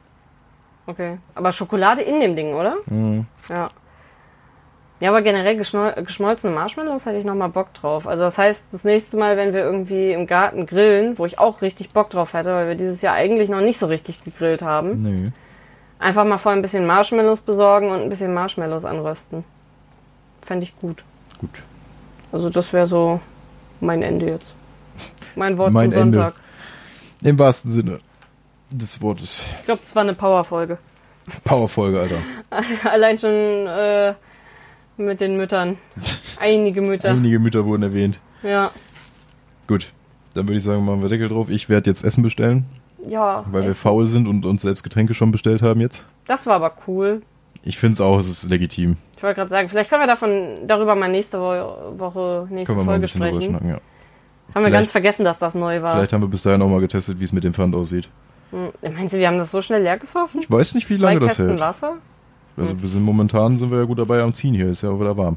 Okay. Aber Schokolade in dem Ding, oder? Mhm. Ja. Ja, aber generell geschmolzene Marshmallows hätte ich nochmal Bock drauf. Also das heißt, das nächste Mal, wenn wir irgendwie im Garten grillen, wo ich auch richtig Bock drauf hätte, weil wir dieses Jahr eigentlich noch nicht so richtig gegrillt haben, Nee. einfach mal vorher ein bisschen Marshmallows besorgen und ein bisschen Marshmallows anrösten. Fände ich gut. Gut. Also das wäre so mein Ende jetzt. Mein Wort Mein zum Ende. Sonntag. Im wahrsten Sinne des Wortes. Ich glaube, das war eine Powerfolge. Powerfolge, Alter. [laughs] Allein schon äh, mit den Müttern. Einige Mütter. [laughs] Einige Mütter wurden erwähnt. Ja. Gut. Dann würde ich sagen, machen wir Deckel drauf. Ich werde jetzt Essen bestellen. Ja. Weil wir echt. faul sind und uns selbst Getränke schon bestellt haben jetzt. Das war aber cool. Ich finde es auch, es ist legitim. Ich wollte gerade sagen, vielleicht können wir davon darüber mal nächste Wo Woche, nächste Können wir mal ein Folge bisschen sprechen. schnacken, ja. Haben wir Vielleicht- ganz vergessen, dass das neu war. Vielleicht haben wir bis dahin auch mal getestet, wie es mit dem Pfand aussieht. Hm. Meinst du, wir haben das so schnell leer gesoffen? Ich weiß nicht, wie Zwei lange das Kästen hält. Wasser? Also wir sind momentan sind wir ja gut dabei am Ziehen hier, ist ja auch wieder warm.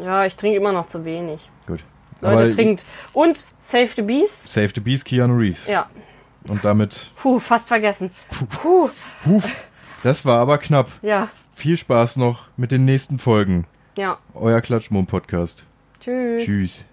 Ja, ich trinke immer noch zu wenig. Gut. Leute, Aber trinkt. Und Save the Bees? Save the Beast, Keanu Reeves. Ja. Und damit, Puh, fast vergessen. Puh, huf, das war aber knapp. ja. Viel Spaß noch mit den nächsten Folgen. Ja. Euer Klatschmum-Podcast. Tschüss. Tschüss.